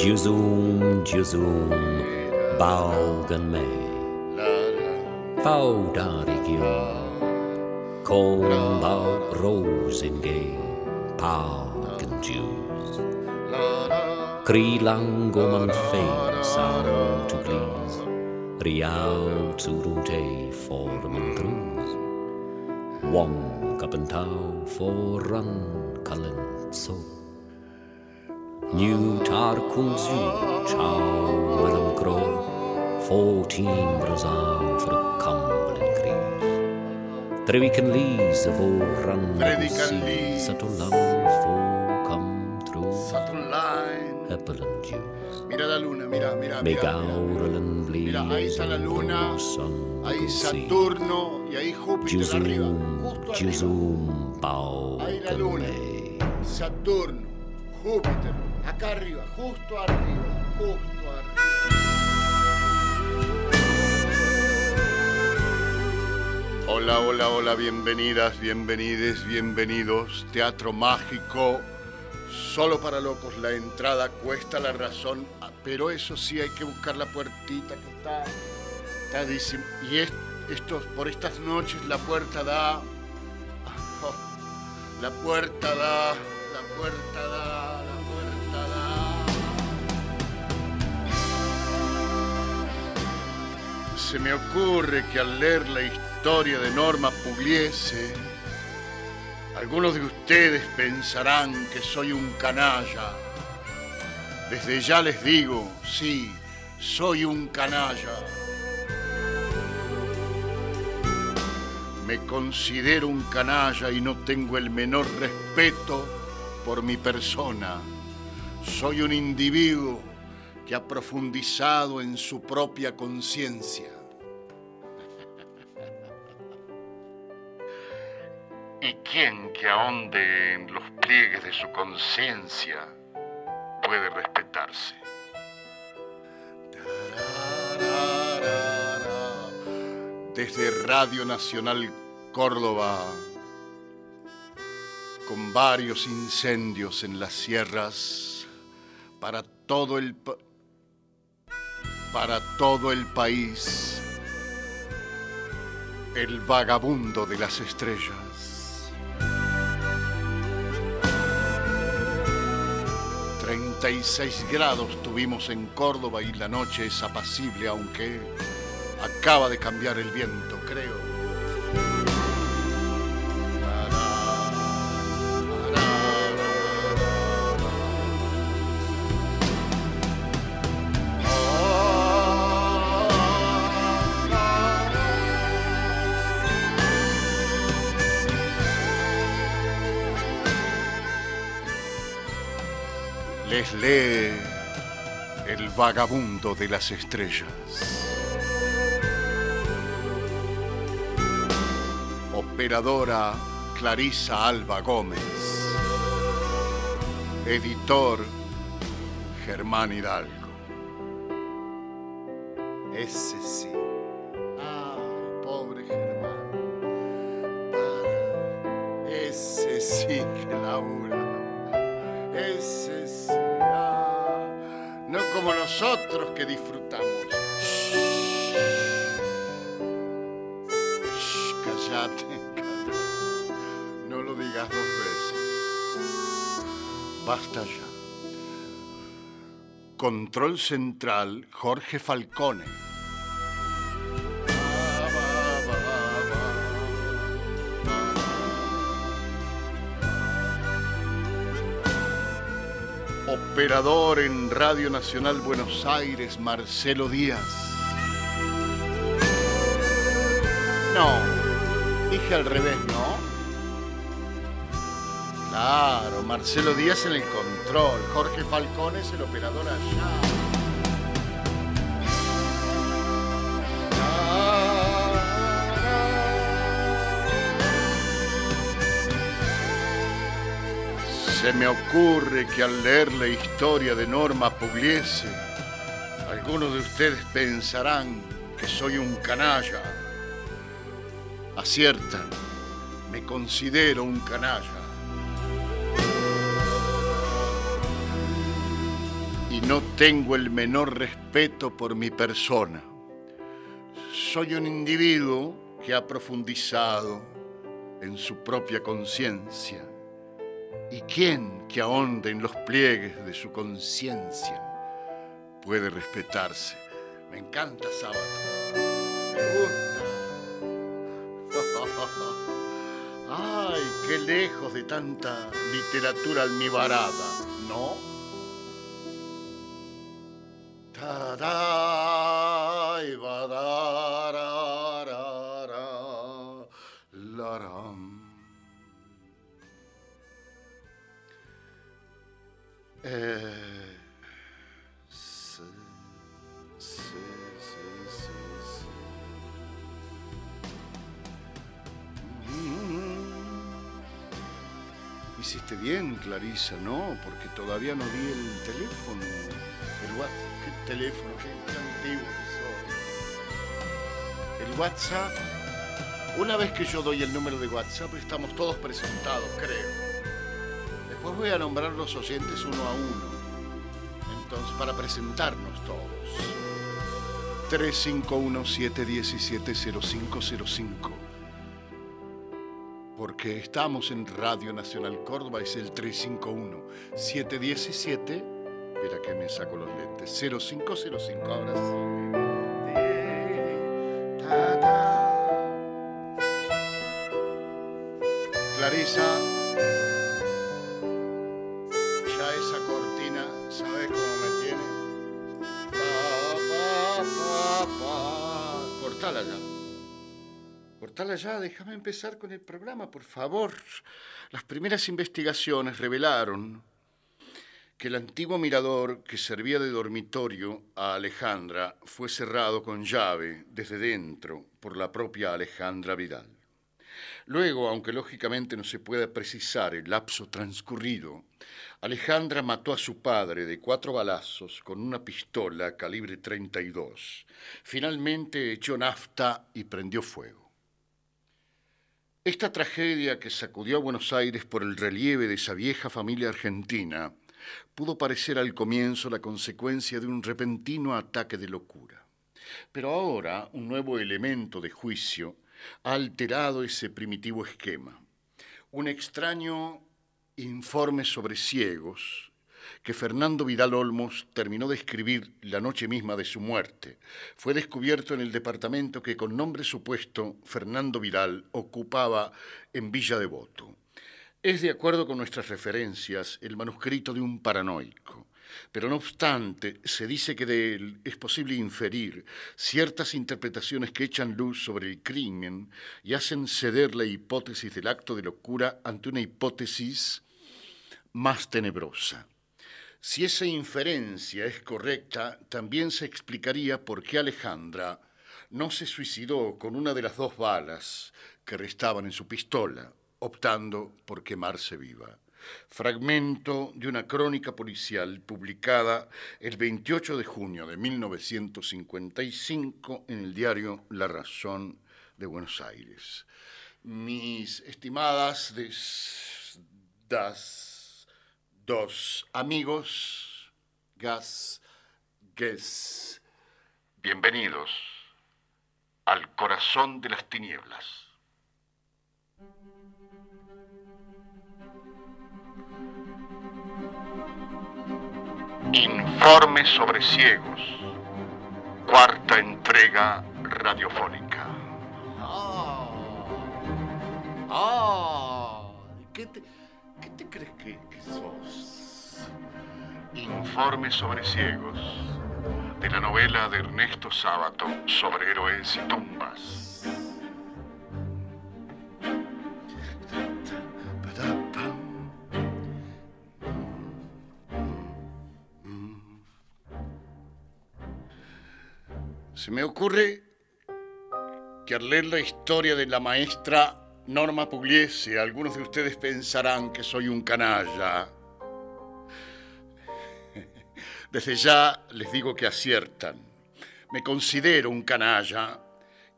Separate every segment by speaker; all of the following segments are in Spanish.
Speaker 1: Juzum, Juzum, baugen mig. Faudar igium, kom av rosengej, pagen Jews. kri lango man fein arm to glis, riau turum te formen grus. Wong kapentau foran kalent so. New Tarkum Zin, Chow Madam Crow, fourteen brazal for Cumberland Crees. Trevican leaves of
Speaker 2: all run seas,
Speaker 1: Satulam fo come through.
Speaker 2: Satuline,
Speaker 1: Epelan Jews.
Speaker 2: Mira la luna, mira, mira.
Speaker 1: Megauralan
Speaker 2: blees. Mira, ahí está la luna, ahí Saturno y ahí Júpiter Jusum, Jusum.
Speaker 1: Pau,
Speaker 2: ahí la luna, Saturno, Júpiter. Acá arriba, justo arriba, justo arriba. Hola, hola, hola, bienvenidas, bienvenides, bienvenidos. Teatro mágico, solo para locos. La entrada cuesta la razón, ah, pero eso sí hay que buscar la puertita que está, está Y es- por estas noches la puerta da, la puerta da, la puerta da, Se me ocurre que al leer la historia de Norma Pugliese, algunos de ustedes pensarán que soy un canalla. Desde ya les digo, sí, soy un canalla. Me considero un canalla y no tengo el menor respeto por mi persona. Soy un individuo que ha profundizado en su propia conciencia. ¿Y quién que ahonde en los pliegues de su conciencia puede respetarse? Desde Radio Nacional Córdoba, con varios incendios en las sierras, para todo el, para todo el país, el vagabundo de las estrellas. 36 grados tuvimos en Córdoba y la noche es apacible, aunque acaba de cambiar el viento, creo. Vagabundo de las estrellas. Operadora Clarisa Alba Gómez. Editor Germán Hidalgo. Ese Control Central, Jorge Falcone. Operador en Radio Nacional Buenos Aires, Marcelo Díaz. No, dije al revés, ¿no? Claro, Marcelo Díaz en el control, Jorge Falcón es el operador allá. Se me ocurre que al leer la historia de Norma Pugliese, algunos de ustedes pensarán que soy un canalla. Aciertan, me considero un canalla. No tengo el menor respeto por mi persona. Soy un individuo que ha profundizado en su propia conciencia. ¿Y quién que ahonde en los pliegues de su conciencia puede respetarse? Me encanta sábado. Me gusta. Ay, qué lejos de tanta literatura almibarada, ¿no? Eh. Hiciste bien, Clarisa, ¿no? Porque todavía no di el teléfono. El WhatsApp. ¿Qué teléfono? Qué, antiguo que soy. El WhatsApp. Una vez que yo doy el número de WhatsApp, estamos todos presentados, creo. Después voy a nombrar los oyentes uno a uno. Entonces, para presentarnos todos. 351-717-0505. Porque estamos en Radio Nacional Córdoba, es el 351-717. Espera que me saco los lentes. 0505, ahora sí. Ta, ta. Clarisa, ya esa cortina, ¿sabes cómo me tiene? Cortala ya. Cortala ya, déjame empezar con el programa, por favor. Las primeras investigaciones revelaron que el antiguo mirador que servía de dormitorio a Alejandra fue cerrado con llave desde dentro por la propia Alejandra Vidal. Luego, aunque lógicamente no se pueda precisar el lapso transcurrido, Alejandra mató a su padre de cuatro balazos con una pistola calibre 32. Finalmente echó nafta y prendió fuego. Esta tragedia que sacudió a Buenos Aires por el relieve de esa vieja familia argentina pudo parecer al comienzo la consecuencia de un repentino ataque de locura. Pero ahora un nuevo elemento de juicio ha alterado ese primitivo esquema. Un extraño informe sobre ciegos que Fernando Vidal Olmos terminó de escribir la noche misma de su muerte. Fue descubierto en el departamento que con nombre supuesto Fernando Vidal ocupaba en Villa Devoto. Es de acuerdo con nuestras referencias el manuscrito de un paranoico. Pero no obstante, se dice que de él es posible inferir ciertas interpretaciones que echan luz sobre el crimen y hacen ceder la hipótesis del acto de locura ante una hipótesis más tenebrosa. Si esa inferencia es correcta, también se explicaría por qué Alejandra no se suicidó con una de las dos balas que restaban en su pistola, optando por quemarse viva. Fragmento de una crónica policial publicada el 28 de junio de 1955 en el diario La Razón de Buenos Aires. Mis estimadas das, dos amigos, gas, gues, bienvenidos al corazón de las tinieblas. Informe sobre ciegos. Cuarta entrega radiofónica. Ah, ah, ¿qué te, qué te crees que, que sos? Informe sobre ciegos. De la novela de Ernesto Sábato sobre héroes y tumbas. Se me ocurre que al leer la historia de la maestra Norma Pugliese, algunos de ustedes pensarán que soy un canalla. Desde ya les digo que aciertan. Me considero un canalla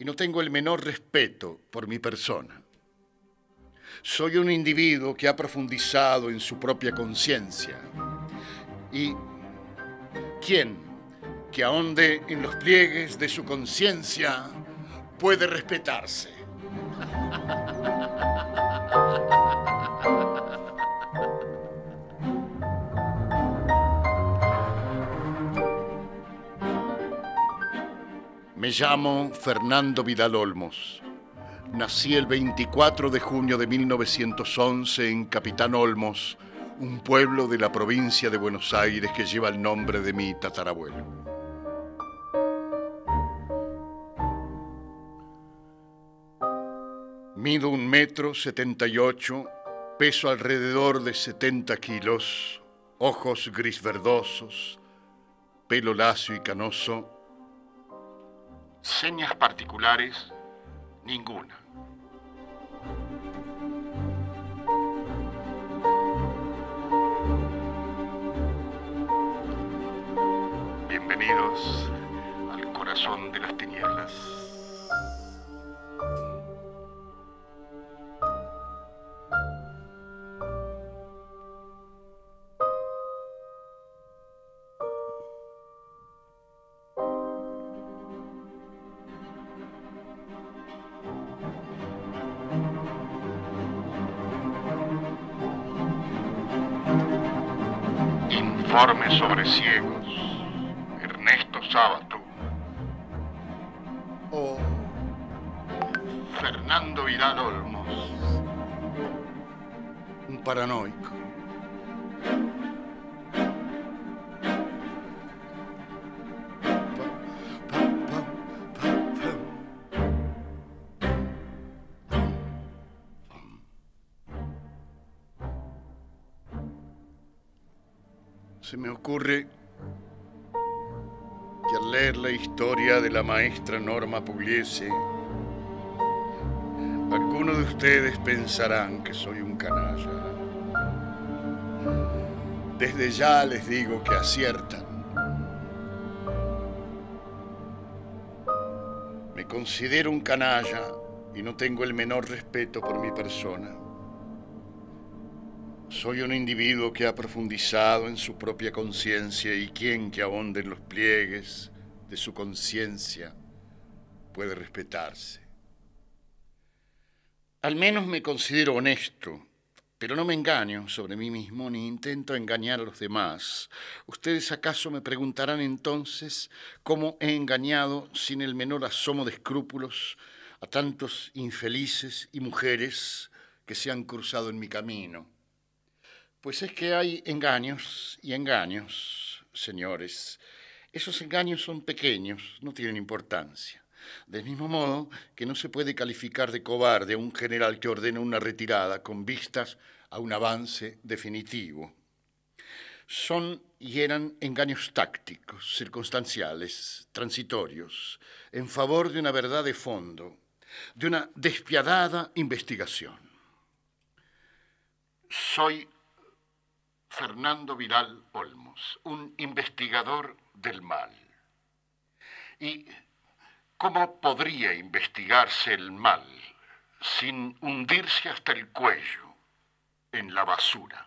Speaker 2: y no tengo el menor respeto por mi persona. Soy un individuo que ha profundizado en su propia conciencia y ¿Quién que ahonde en los pliegues de su conciencia puede respetarse? Me llamo Fernando Vidal Olmos. Nací el 24 de junio de 1911 en Capitán Olmos, un pueblo de la provincia de Buenos Aires que lleva el nombre de mi tatarabuelo. Mido un metro setenta y ocho, peso alrededor de 70 kilos, ojos gris verdosos, pelo lacio y canoso, Señas particulares, ninguna. Bienvenidos al corazón de las tinieblas. Informe sobre ciegos. Ernesto Sábato. O Fernando Vidal Olmos. Un paranoico. Se me ocurre que al leer la historia de la maestra Norma Pugliese, algunos de ustedes pensarán que soy un canalla. Desde ya les digo que aciertan. Me considero un canalla y no tengo el menor respeto por mi persona. Soy un individuo que ha profundizado en su propia conciencia y quien que ahonde en los pliegues de su conciencia puede respetarse. Al menos me considero honesto, pero no me engaño sobre mí mismo ni intento engañar a los demás. Ustedes acaso me preguntarán entonces cómo he engañado sin el menor asomo de escrúpulos a tantos infelices y mujeres que se han cruzado en mi camino. Pues es que hay engaños y engaños, señores. Esos engaños son pequeños, no tienen importancia. Del mismo modo que no se puede calificar de cobarde a un general que ordena una retirada con vistas a un avance definitivo. Son y eran engaños tácticos, circunstanciales, transitorios, en favor de una verdad de fondo, de una despiadada investigación. Soy Fernando Viral Olmos, un investigador del mal. ¿Y cómo podría investigarse el mal sin hundirse hasta el cuello en la basura?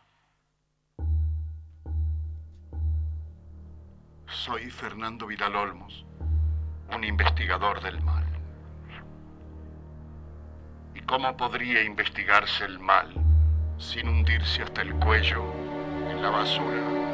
Speaker 2: Soy Fernando Vidal Olmos, un investigador del mal. ¿Y cómo podría investigarse el mal sin hundirse hasta el cuello la basura.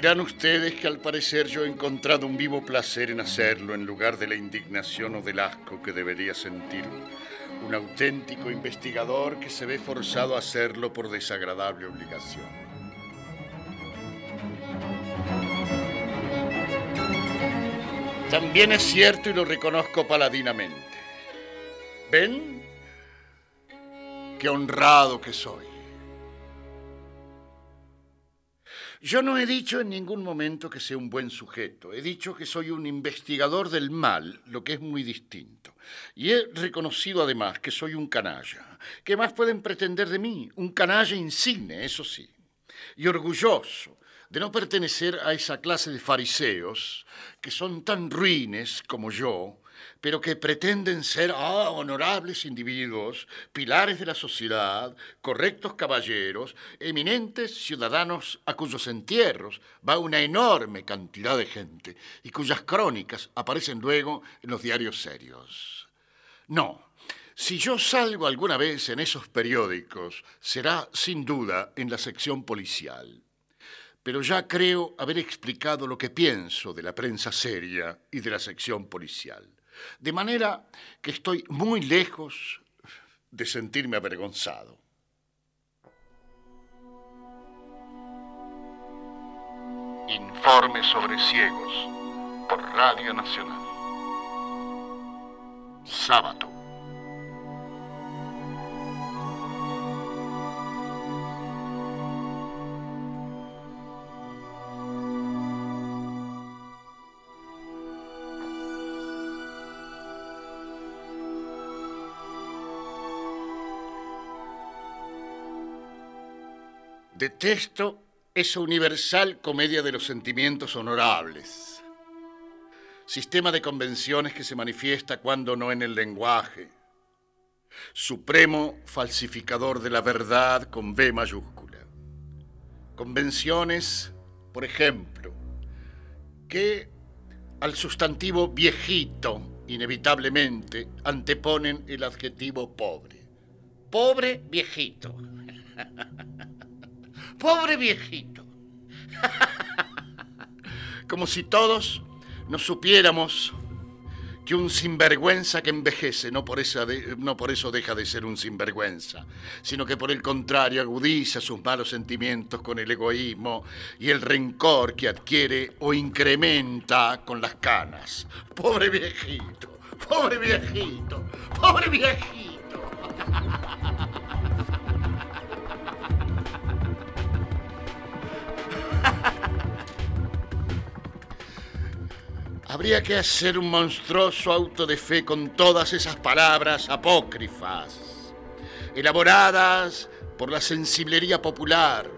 Speaker 2: Dirán ustedes que al parecer yo he encontrado un vivo placer en hacerlo en lugar de la indignación o del asco que debería sentir un auténtico investigador que se ve forzado a hacerlo por desagradable obligación. También es cierto y lo reconozco paladinamente. ¿Ven? Qué honrado que soy. Yo no he dicho en ningún momento que sea un buen sujeto. He dicho que soy un investigador del mal, lo que es muy distinto. Y he reconocido además que soy un canalla. ¿Qué más pueden pretender de mí? Un canalla insigne, eso sí. Y orgulloso de no pertenecer a esa clase de fariseos que son tan ruines como yo, pero que pretenden ser ah, honorables individuos, pilares de la sociedad, correctos caballeros, eminentes ciudadanos a cuyos entierros va una enorme cantidad de gente y cuyas crónicas aparecen luego en los diarios serios. No, si yo salgo alguna vez en esos periódicos, será sin duda en la sección policial. Pero ya creo haber explicado lo que pienso de la prensa seria y de la sección policial. De manera que estoy muy lejos de sentirme avergonzado. Informe sobre ciegos por Radio Nacional. Sábado. Detesto esa universal comedia de los sentimientos honorables. Sistema de convenciones que se manifiesta cuando no en el lenguaje. Supremo falsificador de la verdad con B mayúscula. Convenciones, por ejemplo, que al sustantivo viejito, inevitablemente, anteponen el adjetivo pobre. Pobre viejito. Pobre viejito. Como si todos no supiéramos que un sinvergüenza que envejece no por, no por eso deja de ser un sinvergüenza, sino que por el contrario agudiza sus malos sentimientos con el egoísmo y el rencor que adquiere o incrementa con las canas. Pobre viejito, pobre viejito, pobre viejito. Habría que hacer un monstruoso auto de fe con todas esas palabras apócrifas, elaboradas por la sensiblería popular,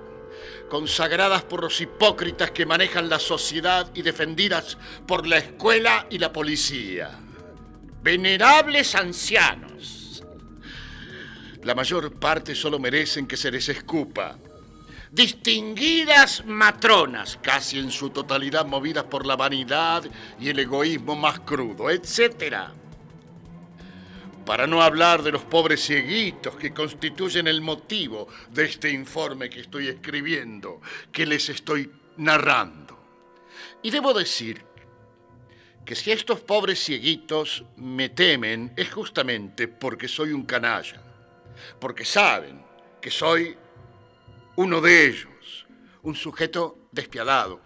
Speaker 2: consagradas por los hipócritas que manejan la sociedad y defendidas por la escuela y la policía. Venerables ancianos. La mayor parte solo merecen que se les escupa distinguidas matronas, casi en su totalidad movidas por la vanidad y el egoísmo más crudo, etc. Para no hablar de los pobres cieguitos que constituyen el motivo de este informe que estoy escribiendo, que les estoy narrando. Y debo decir que si estos pobres cieguitos me temen es justamente porque soy un canalla, porque saben que soy uno de ellos, un sujeto despiadado,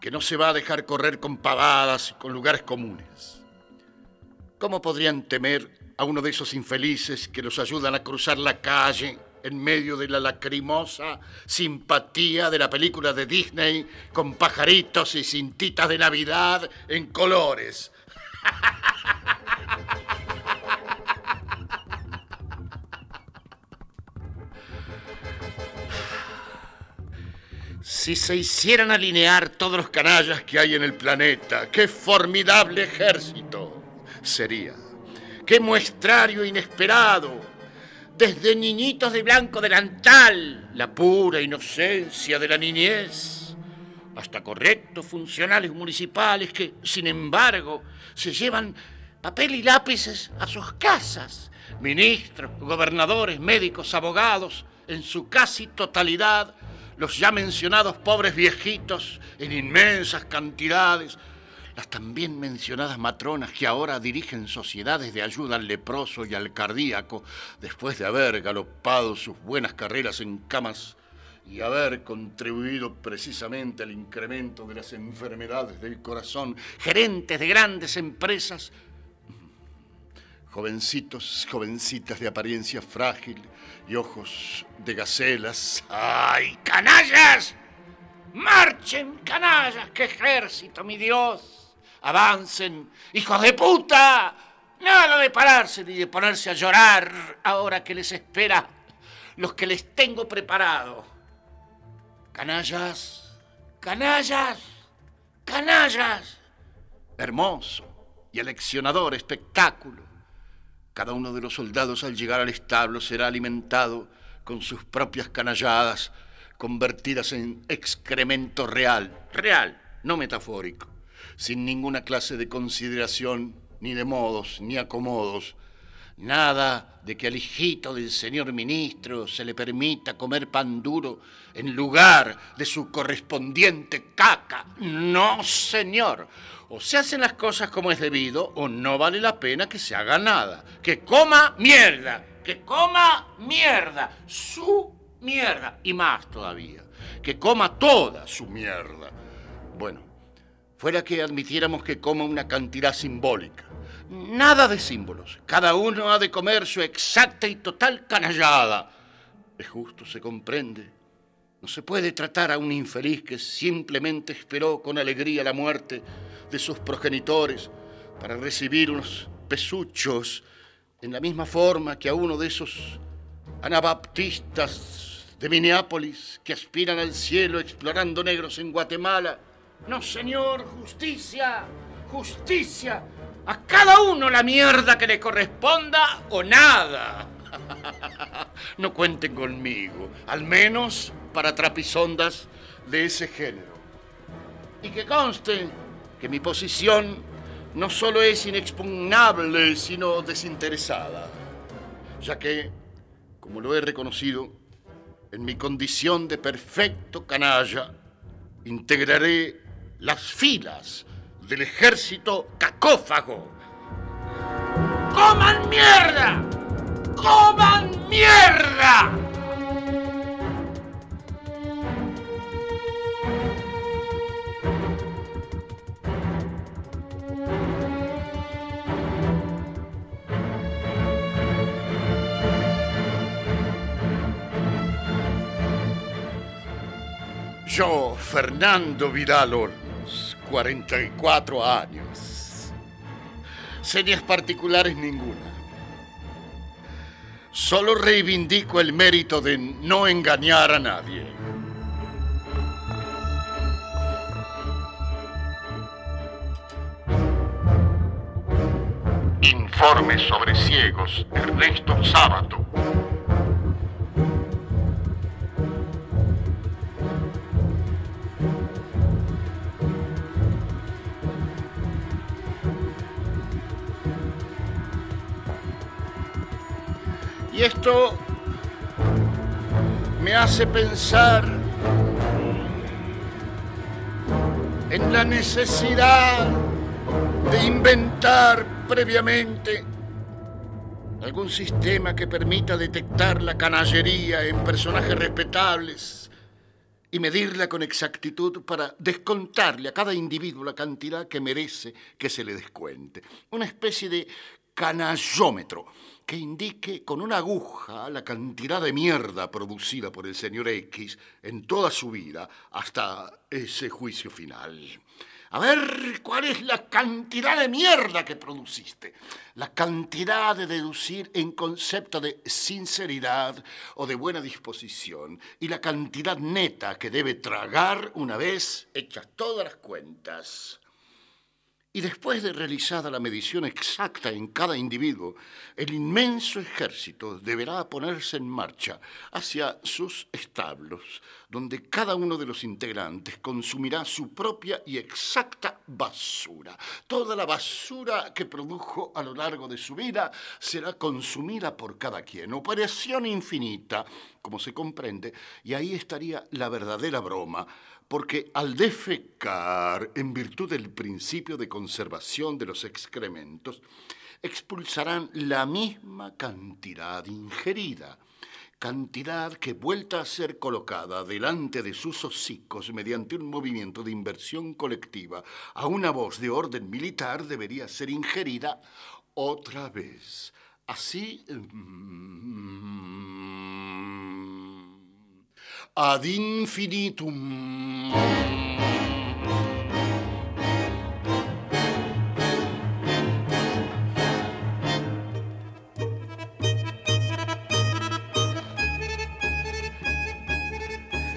Speaker 2: que no se va a dejar correr con pavadas y con lugares comunes. ¿Cómo podrían temer a uno de esos infelices que los ayudan a cruzar la calle en medio de la lacrimosa simpatía de la película de Disney con pajaritos y cintitas de Navidad en colores? Si se hicieran alinear todos los canallas que hay en el planeta, qué formidable ejército sería. Qué muestrario inesperado. Desde niñitos de blanco delantal, la pura inocencia de la niñez, hasta correctos funcionales municipales que, sin embargo, se llevan papel y lápices a sus casas. Ministros, gobernadores, médicos, abogados, en su casi totalidad los ya mencionados pobres viejitos en inmensas cantidades, las también mencionadas matronas que ahora dirigen sociedades de ayuda al leproso y al cardíaco, después de haber galopado sus buenas carreras en camas y haber contribuido precisamente al incremento de las enfermedades del corazón, gerentes de grandes empresas, jovencitos, jovencitas de apariencia frágil y ojos de gacelas. ¡Ay, canallas! Marchen, canallas, qué ejército, mi Dios. Avancen, hijos de puta. Nada de pararse ni de ponerse a llorar ahora que les espera los que les tengo preparado. Canallas, canallas, canallas. Hermoso y aleccionador espectáculo. Cada uno de los soldados al llegar al establo será alimentado con sus propias canalladas, convertidas en excremento real, real, no metafórico, sin ninguna clase de consideración, ni de modos, ni acomodos. Nada de que al hijito del señor ministro se le permita comer pan duro en lugar de su correspondiente caca. No, señor. O se hacen las cosas como es debido o no vale la pena que se haga nada. Que coma mierda, que coma mierda, su mierda y más todavía. Que coma toda su mierda. Bueno, fuera que admitiéramos que coma una cantidad simbólica. Nada de símbolos. Cada uno ha de comer su exacta y total canallada. Es justo, se comprende. No se puede tratar a un infeliz que simplemente esperó con alegría la muerte de sus progenitores para recibir unos pesuchos en la misma forma que a uno de esos anabaptistas de Minneapolis que aspiran al cielo explorando negros en Guatemala. No, señor, justicia, justicia. A cada uno la mierda que le corresponda o nada. No cuenten conmigo, al menos para trapisondas de ese género. Y que conste que mi posición no solo es inexpugnable, sino desinteresada, ya que, como lo he reconocido, en mi condición de perfecto canalla, integraré las filas del ejército cacófago. ¡Coman mierda! ¡Coman mierda! Yo, Fernando Vidal Olmos, 44 años. Señas particulares ninguna. Solo reivindico el mérito de no engañar a nadie. Informe sobre ciegos, Ernesto Sábato. Hace pensar en la necesidad de inventar previamente algún sistema que permita detectar la canallería en personajes respetables y medirla con exactitud para descontarle a cada individuo la cantidad que merece que se le descuente. Una especie de canallómetro que indique con una aguja la cantidad de mierda producida por el señor X en toda su vida hasta ese juicio final. A ver, ¿cuál es la cantidad de mierda que produciste? La cantidad de deducir en concepto de sinceridad o de buena disposición y la cantidad neta que debe tragar una vez hechas todas las cuentas. Y después de realizada la medición exacta en cada individuo, el inmenso ejército deberá ponerse en marcha hacia sus establos, donde cada uno de los integrantes consumirá su propia y exacta basura. Toda la basura que produjo a lo largo de su vida será consumida por cada quien. Operación infinita, como se comprende, y ahí estaría la verdadera broma porque al defecar, en virtud del principio de conservación de los excrementos, expulsarán la misma cantidad ingerida, cantidad que vuelta a ser colocada delante de sus hocicos mediante un movimiento de inversión colectiva a una voz de orden militar debería ser ingerida otra vez. Así... Mm,
Speaker 3: ad infinitum.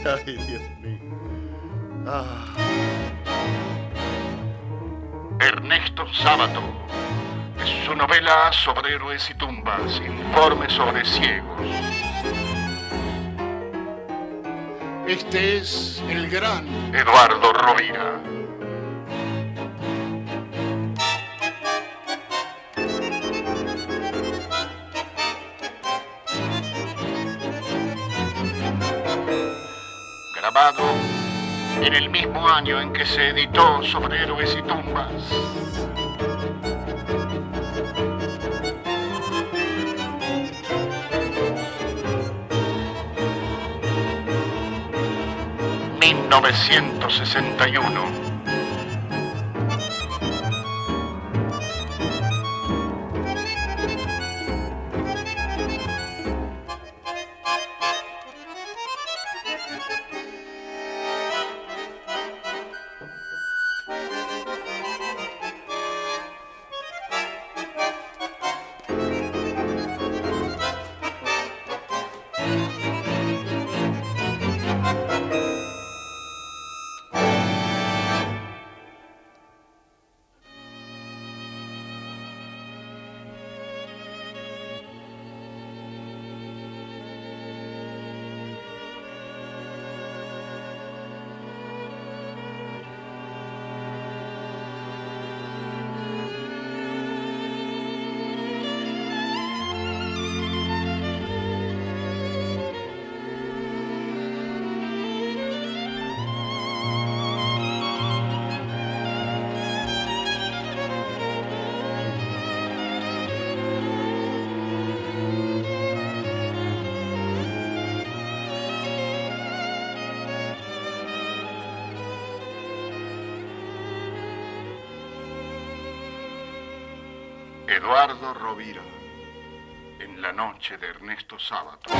Speaker 3: Ay, Dios mío. Ah.
Speaker 2: Ernesto Sábato. Su novela sobre héroes y tumbas, informe sobre ciegos.
Speaker 3: Este es el gran
Speaker 2: Eduardo Rovira. Grabado en el mismo año en que se editó sobre héroes y tumbas. ...1961... Eduardo Rovira, en la noche de Ernesto Sábato.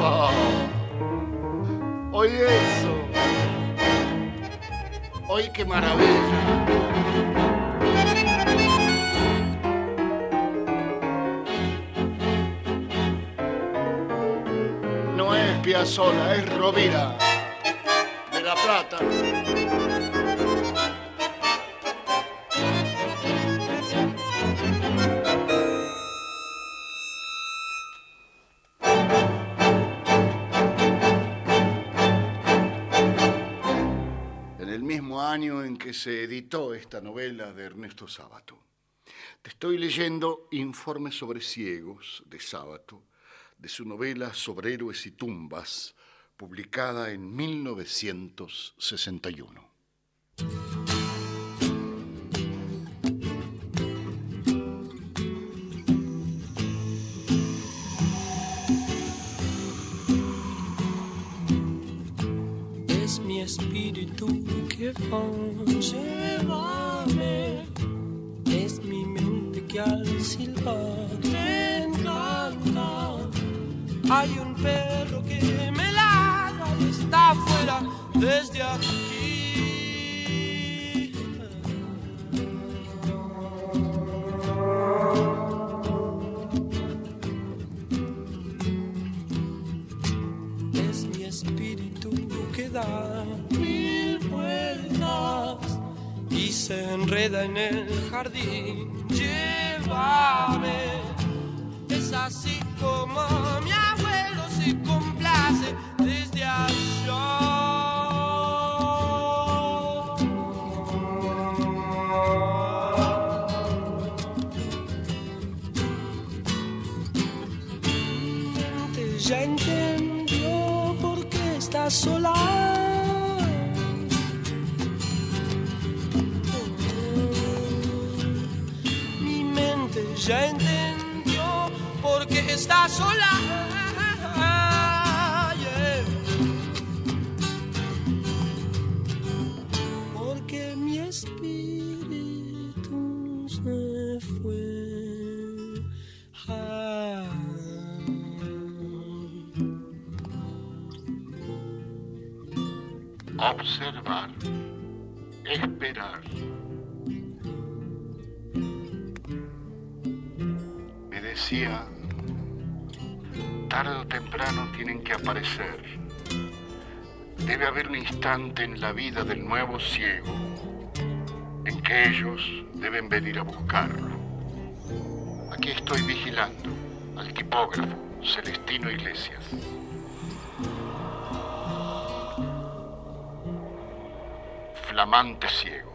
Speaker 3: Ah. Oye eso. Oye qué maravilla. Piazzolla, es Rovira. De La Plata. en el mismo año en que se editó esta novela de Ernesto Sábato. Te estoy leyendo Informes sobre ciegos de Sábato, de su novela Sobre héroes y tumbas, publicada en 1961.
Speaker 4: es mi espíritu que va, llévame, es mi mente que al silbar. Hay un perro que me ladra y está afuera desde aquí. Es mi espíritu que da mil vueltas y se enreda en el jardín. Llévame, es así como mi está sola. Eh. Porque mi espíritu se fue.
Speaker 2: Observar. Tienen que aparecer. Debe haber un instante en la vida del nuevo ciego en que ellos deben venir a buscarlo. Aquí estoy vigilando al tipógrafo Celestino Iglesias. Flamante ciego.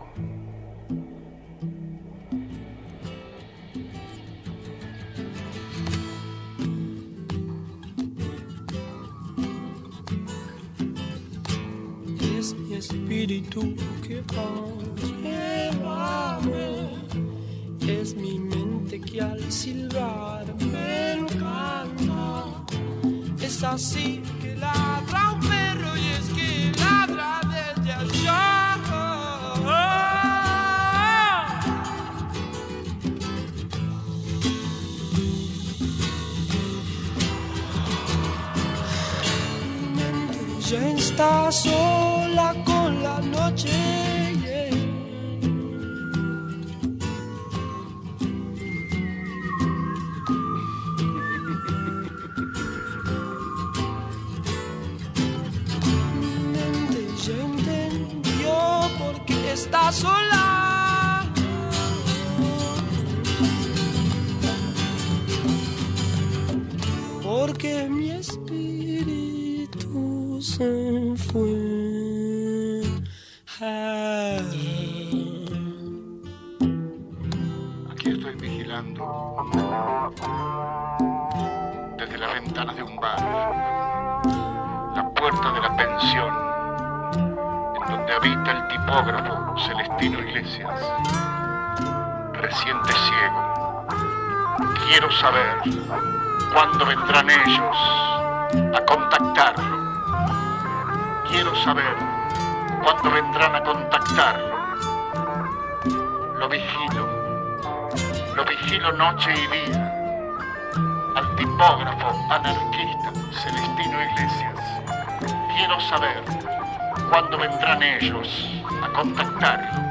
Speaker 4: Espíritu que llévame. Es mi mente que al silbar me encanta. Es así que ladra un perro y es que ladra desde allá. Está sola con la noche. yeah. Mi mente ya entendió por qué está sola.
Speaker 2: Saber cuándo vendrán ellos a contactarlo. Quiero saber cuándo vendrán a contactarlo. Lo vigilo lo vigilo noche y día. Al tipógrafo anarquista Celestino Iglesias. Quiero saber cuándo vendrán ellos a contactarlo.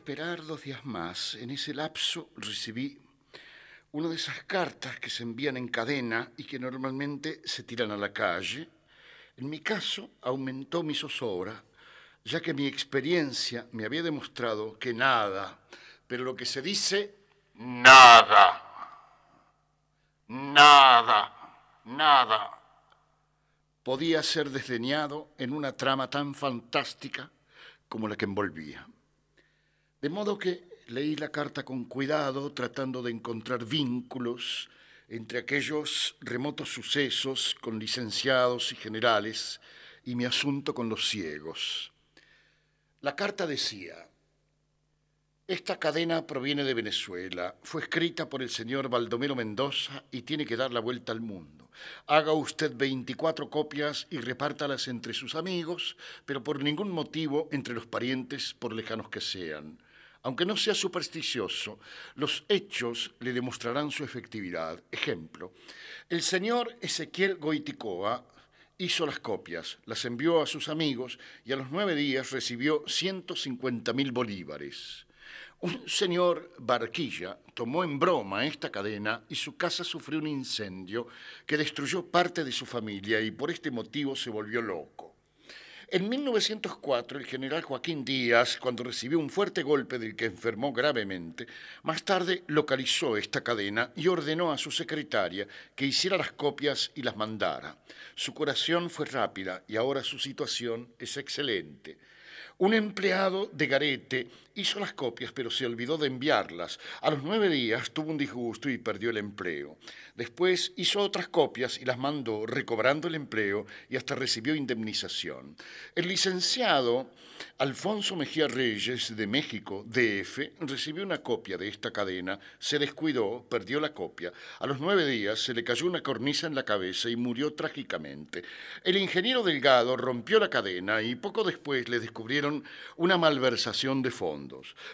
Speaker 2: Esperar dos días más. En ese lapso recibí una de esas cartas que se envían en cadena y que normalmente se tiran a la calle. En mi caso, aumentó mi zozobra, ya que mi experiencia me había demostrado que nada, pero lo que se dice, nada, nada, nada, podía ser desdeñado en una trama tan fantástica como la que envolvía. De modo que leí la carta con cuidado, tratando de encontrar vínculos entre aquellos remotos sucesos con licenciados y generales y mi asunto con los ciegos. La carta decía, esta cadena proviene de Venezuela, fue escrita por el señor Baldomero Mendoza y tiene que dar la vuelta al mundo. Haga usted 24 copias y repártalas entre sus amigos, pero por ningún motivo entre los parientes, por lejanos que sean. Aunque no sea supersticioso, los hechos le demostrarán su efectividad. Ejemplo, el señor Ezequiel Goiticoa hizo las copias, las envió a sus amigos y a los nueve días recibió 150 mil bolívares. Un señor Barquilla tomó en broma esta cadena y su casa sufrió un incendio que destruyó parte de su familia y por este motivo se volvió loco. En 1904, el general Joaquín Díaz, cuando recibió un fuerte golpe del que enfermó gravemente, más tarde localizó esta cadena y ordenó a su secretaria que hiciera las copias y las mandara. Su curación fue rápida y ahora su situación es excelente. Un empleado de Garete hizo las copias, pero se olvidó de enviarlas. A los nueve días tuvo un disgusto y perdió el empleo. Después hizo otras copias y las mandó, recobrando el empleo y hasta recibió indemnización. El licenciado Alfonso Mejía Reyes, de México, DF, recibió una copia de esta cadena, se descuidó, perdió la copia. A los nueve días se le cayó una cornisa en la cabeza y murió trágicamente. El ingeniero Delgado rompió la cadena y poco después le descubrieron una malversación de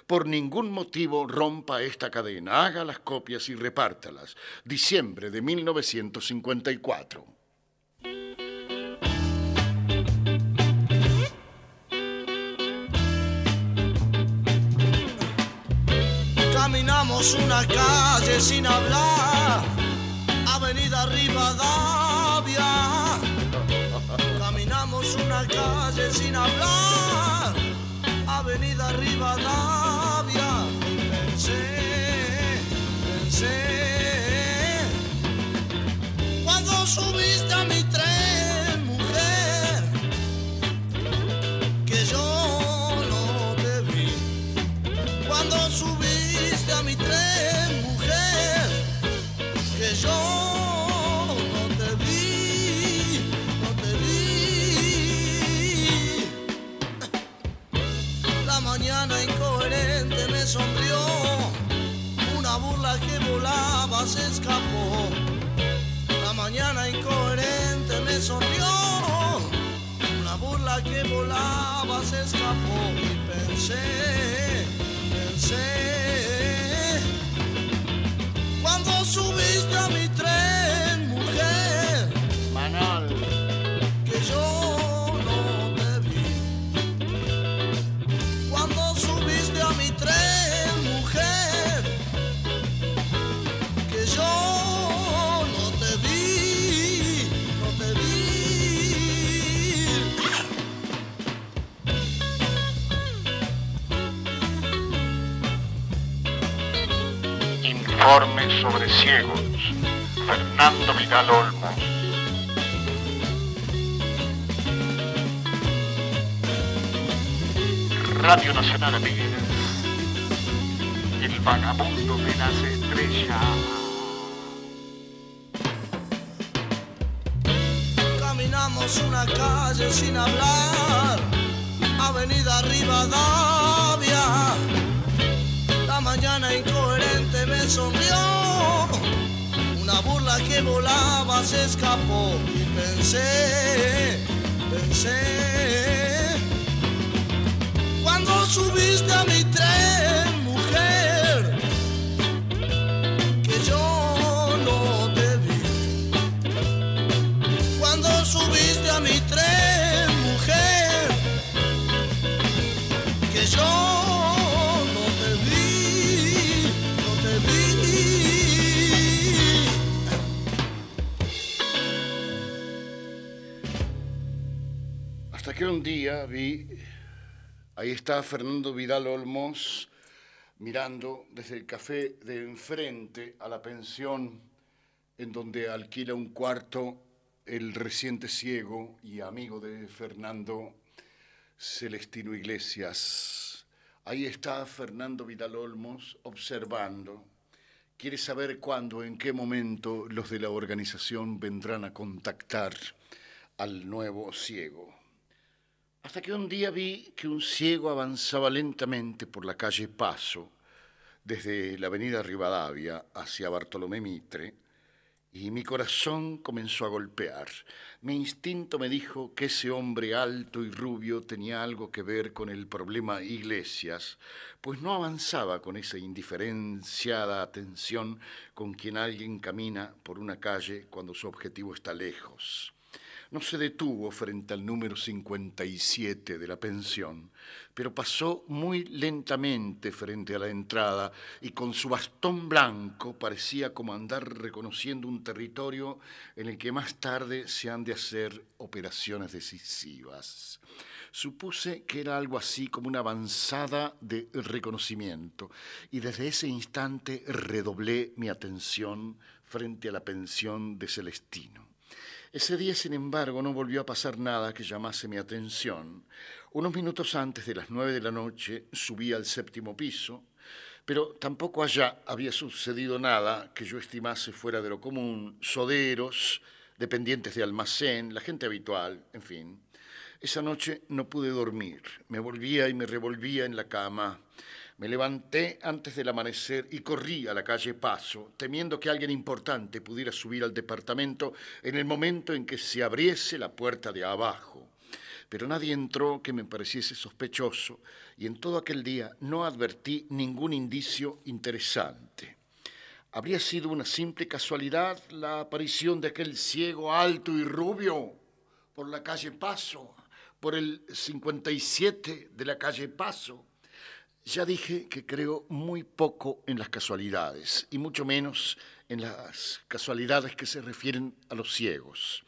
Speaker 2: Por ningún motivo rompa esta cadena, haga las copias y repártalas. Diciembre de 1954.
Speaker 5: Caminamos una calle sin hablar, Avenida Rivadavia. Caminamos una calle sin hablar, Avenida Rivadavia. Pensé, pensé, cuando subiste a mi se escapó. La mañana incoherente me sonrió, una burla que volaba se escapó y pensé, pensé, cuando subiste a mi
Speaker 2: Informe sobre ciegos. Fernando Vidal Olmos. Radio Nacional Amiga. El vagabundo de las estrellas.
Speaker 5: Caminamos una calle sin hablar, Avenida Rivadavia. La mañana incoherente sonrió, una burla que volaba se escapó y pensé, pensé. Cuando subiste a mi
Speaker 2: día vi, ahí está Fernando Vidal Olmos, mirando desde el café de enfrente a la pensión en donde alquila un cuarto el reciente ciego y amigo de Fernando, Celestino Iglesias. Ahí está Fernando Vidal Olmos observando. Quiere saber cuándo, en qué momento los de la organización vendrán a contactar al nuevo ciego. Hasta que un día vi que un ciego avanzaba lentamente por la calle Paso, desde la avenida Rivadavia hacia Bartolomé Mitre, y mi corazón comenzó a golpear. Mi instinto me dijo que ese hombre alto y rubio tenía algo que ver con el problema Iglesias, pues no avanzaba con esa indiferenciada atención con quien alguien camina por una calle cuando su objetivo está lejos. No se detuvo frente al número 57 de la pensión, pero pasó muy lentamente frente a la entrada y con su bastón blanco parecía como andar reconociendo un territorio en el que más tarde se han de hacer operaciones decisivas. Supuse que era algo así como una avanzada de reconocimiento y desde ese instante redoblé mi atención frente a la pensión de Celestino. Ese día, sin embargo, no volvió a pasar nada que llamase mi atención. Unos minutos antes de las nueve de la noche subí al séptimo piso, pero tampoco allá había sucedido nada que yo estimase fuera de lo común, soderos, dependientes de almacén, la gente habitual, en fin. Esa noche no pude dormir, me volvía y me revolvía en la cama. Me levanté antes del amanecer y corrí a la calle Paso, temiendo que alguien importante pudiera subir al departamento en el momento en que se abriese la puerta de abajo. pero nadie entró que me pareciese sospechoso y en todo aquel día no advertí ningún indicio interesante. ¿Habría sido una simple casualidad la aparición de aquel ciego alto y rubio por la calle Paso, por el 57 de la calle Paso? Ya dije que creo muy poco en las casualidades y mucho menos en las casualidades que se refieren a los ciegos.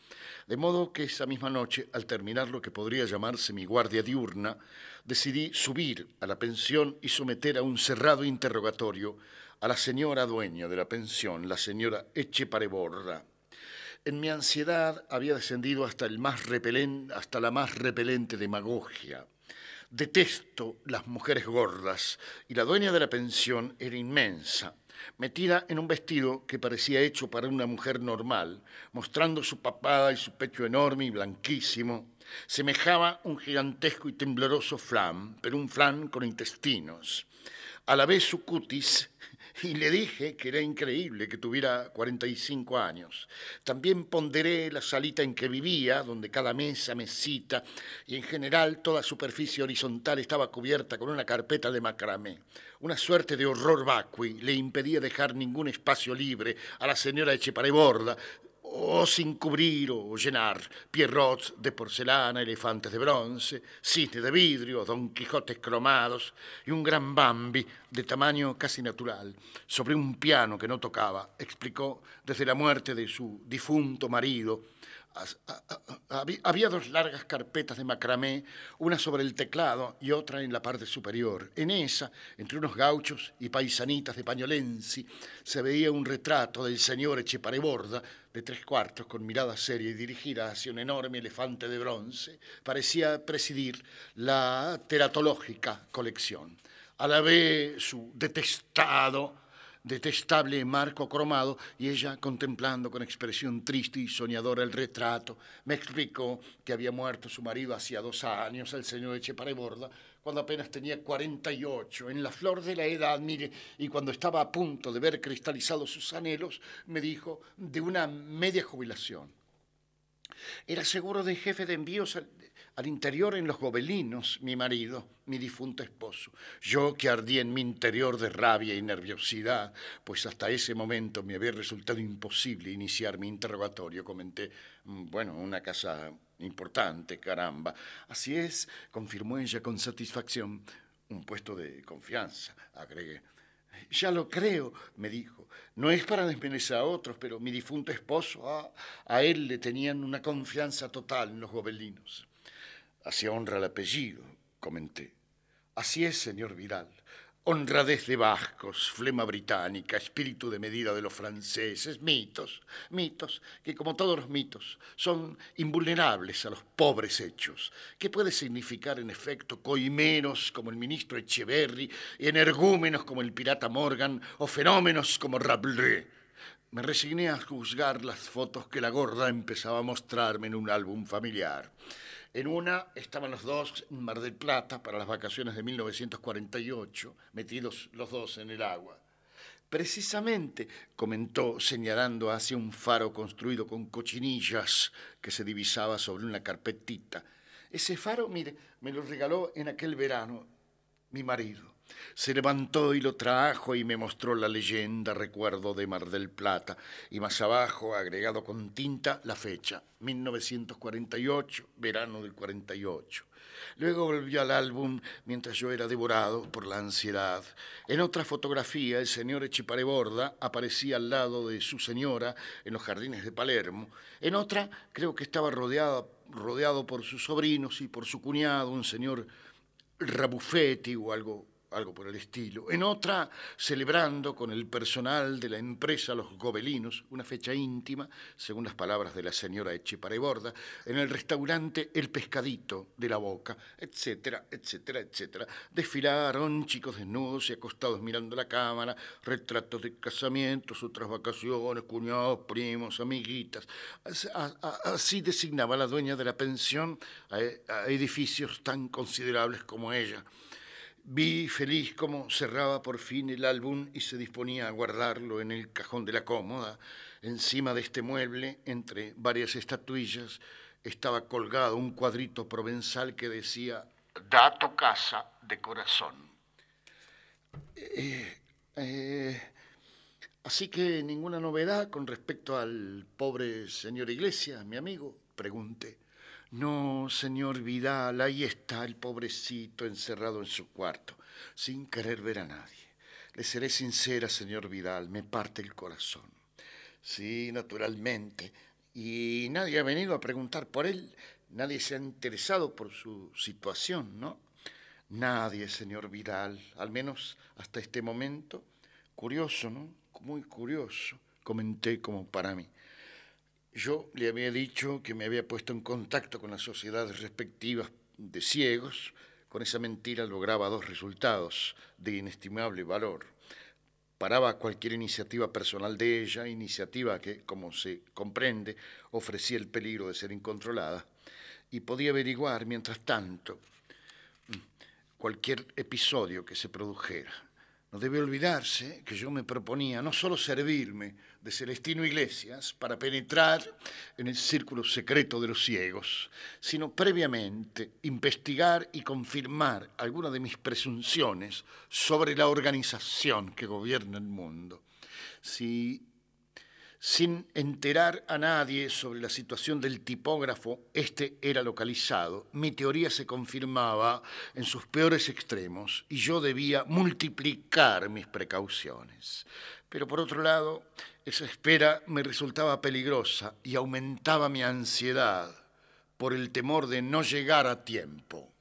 Speaker 2: De modo que esa misma noche, al terminar lo que podría llamarse mi guardia diurna, decidí subir a la pensión y someter a un cerrado interrogatorio a la señora dueña de la pensión, la señora Echepareborda. En mi ansiedad había descendido hasta, el más repelente, hasta la más repelente demagogia. Detesto las mujeres gordas y la dueña de la pensión era inmensa, metida en un vestido que parecía hecho para una mujer normal, mostrando su papada y su pecho enorme y blanquísimo, semejaba un gigantesco y tembloroso flan, pero un flan con intestinos. A la vez su cutis y le dije que era increíble que tuviera 45 años. También ponderé la salita en que vivía, donde cada mesa, mesita y en general toda superficie horizontal estaba cubierta con una carpeta de macramé. Una suerte de horror vacui le impedía dejar ningún espacio libre a la señora Echepareborda, o sin cubrir o llenar, pierrots de porcelana, elefantes de bronce, cisnes de vidrio, don Quijotes cromados y un gran Bambi de tamaño casi natural sobre un piano que no tocaba, explicó desde la muerte de su difunto marido había dos largas carpetas de macramé, una sobre el teclado y otra en la parte superior. En esa, entre unos gauchos y paisanitas de pañolensi, se veía un retrato del señor Echepareborda, de tres cuartos, con mirada seria y dirigida hacia un enorme elefante de bronce. Parecía presidir la teratológica colección. A la vez su detestado detestable marco cromado y ella contemplando con expresión triste y soñadora el retrato. Me explicó que había muerto su marido hacía dos años, el señor Echepareborda, cuando apenas tenía 48, en la flor de la edad, mire, y cuando estaba a punto de ver cristalizados sus anhelos, me dijo, de una media jubilación. Era seguro de jefe de envíos interior en los gobelinos, mi marido, mi difunto esposo. Yo que ardí en mi interior de rabia y nerviosidad, pues hasta ese momento me había resultado imposible iniciar mi interrogatorio. Comenté, mm, bueno, una casa importante, caramba. Así es, confirmó ella con satisfacción. Un puesto de confianza, agregué. Ya lo creo, me dijo. No es para desmerecer a otros, pero mi difunto esposo, a, a él le tenían una confianza total en los gobelinos. Así honra el apellido, comenté. Así es, señor Vidal. Honradez de vascos, flema británica, espíritu de medida de los franceses, mitos, mitos que como todos los mitos son invulnerables a los pobres hechos. ¿Qué puede significar en efecto coimeros como el ministro Echeverry, energúmenos como el pirata Morgan o fenómenos como Rabelais? Me resigné a juzgar las fotos que la gorda empezaba a mostrarme en un álbum familiar. En una estaban los dos en Mar del Plata para las vacaciones de 1948, metidos los dos en el agua. Precisamente, comentó señalando hacia un faro construido con cochinillas que se divisaba sobre una carpetita. Ese faro, mire, me lo regaló en aquel verano mi marido. Se levantó y lo trajo y me mostró la leyenda, recuerdo de Mar del Plata, y más abajo, agregado con tinta, la fecha, 1948, verano del 48. Luego volvió al álbum mientras yo era devorado por la ansiedad. En otra fotografía, el señor Echipareborda aparecía al lado de su señora en los jardines de Palermo. En otra, creo que estaba rodeado, rodeado por sus sobrinos y por su cuñado, un señor Rabufetti o algo algo por el estilo. En otra, celebrando con el personal de la empresa Los Gobelinos, una fecha íntima, según las palabras de la señora Echepareborda, en el restaurante El Pescadito de la Boca, etcétera, etcétera, etcétera. Desfilaron chicos desnudos y acostados mirando la cámara, retratos de casamientos, otras vacaciones, cuñados, primos, amiguitas. Así designaba la dueña de la pensión a edificios tan considerables como ella. Vi feliz cómo cerraba por fin el álbum y se disponía a guardarlo en el cajón de la cómoda, encima de este mueble, entre varias estatuillas, estaba colgado un cuadrito provenzal que decía Dato Casa de Corazón. Eh, eh, así que ninguna novedad con respecto al pobre señor Iglesias, mi amigo, pregunté. No, señor Vidal, ahí está el pobrecito encerrado en su cuarto, sin querer ver a nadie. Le seré sincera, señor Vidal, me parte el corazón. Sí, naturalmente. Y nadie ha venido a preguntar por él, nadie se ha interesado por su situación, ¿no? Nadie, señor Vidal, al menos hasta este momento. Curioso, ¿no? Muy curioso, comenté como para mí. Yo le había dicho que me había puesto en contacto con las sociedades respectivas de ciegos. Con esa mentira lograba dos resultados de inestimable valor. Paraba cualquier iniciativa personal de ella, iniciativa que, como se comprende, ofrecía el peligro de ser incontrolada, y podía averiguar, mientras tanto, cualquier episodio que se produjera. No debe olvidarse que yo me proponía no solo servirme de Celestino Iglesias para penetrar en el círculo secreto de los ciegos, sino previamente investigar y confirmar algunas de mis presunciones sobre la organización que gobierna el mundo. Si sin enterar a nadie sobre la situación del tipógrafo, este era localizado. Mi teoría se confirmaba en sus peores extremos y yo debía multiplicar mis precauciones. Pero por otro lado, esa espera me resultaba peligrosa y aumentaba mi ansiedad por el temor de no llegar a tiempo.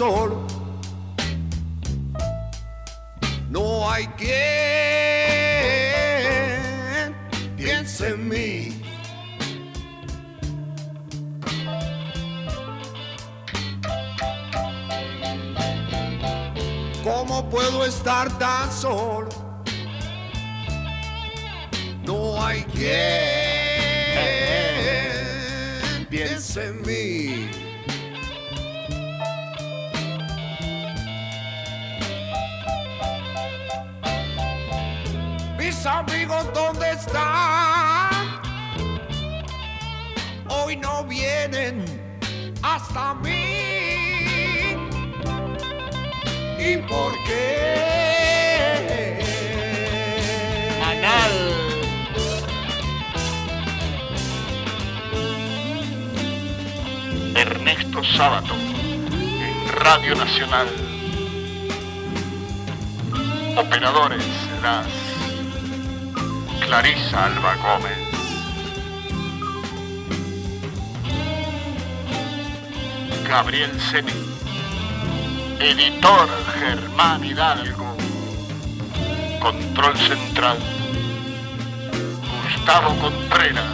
Speaker 5: Solo? No hay quien piense en mí. ¿Cómo puedo estar tan solo? No hay quien piense en mí. Mis amigos, ¿dónde están? Hoy no vienen hasta mí. ¿Y por qué?
Speaker 2: Ernesto Sábato, en Radio Nacional. Operadores, las Clarisa Alba Gómez.
Speaker 6: Gabriel Semi. Editor Germán Hidalgo. Control Central. Gustavo Contreras.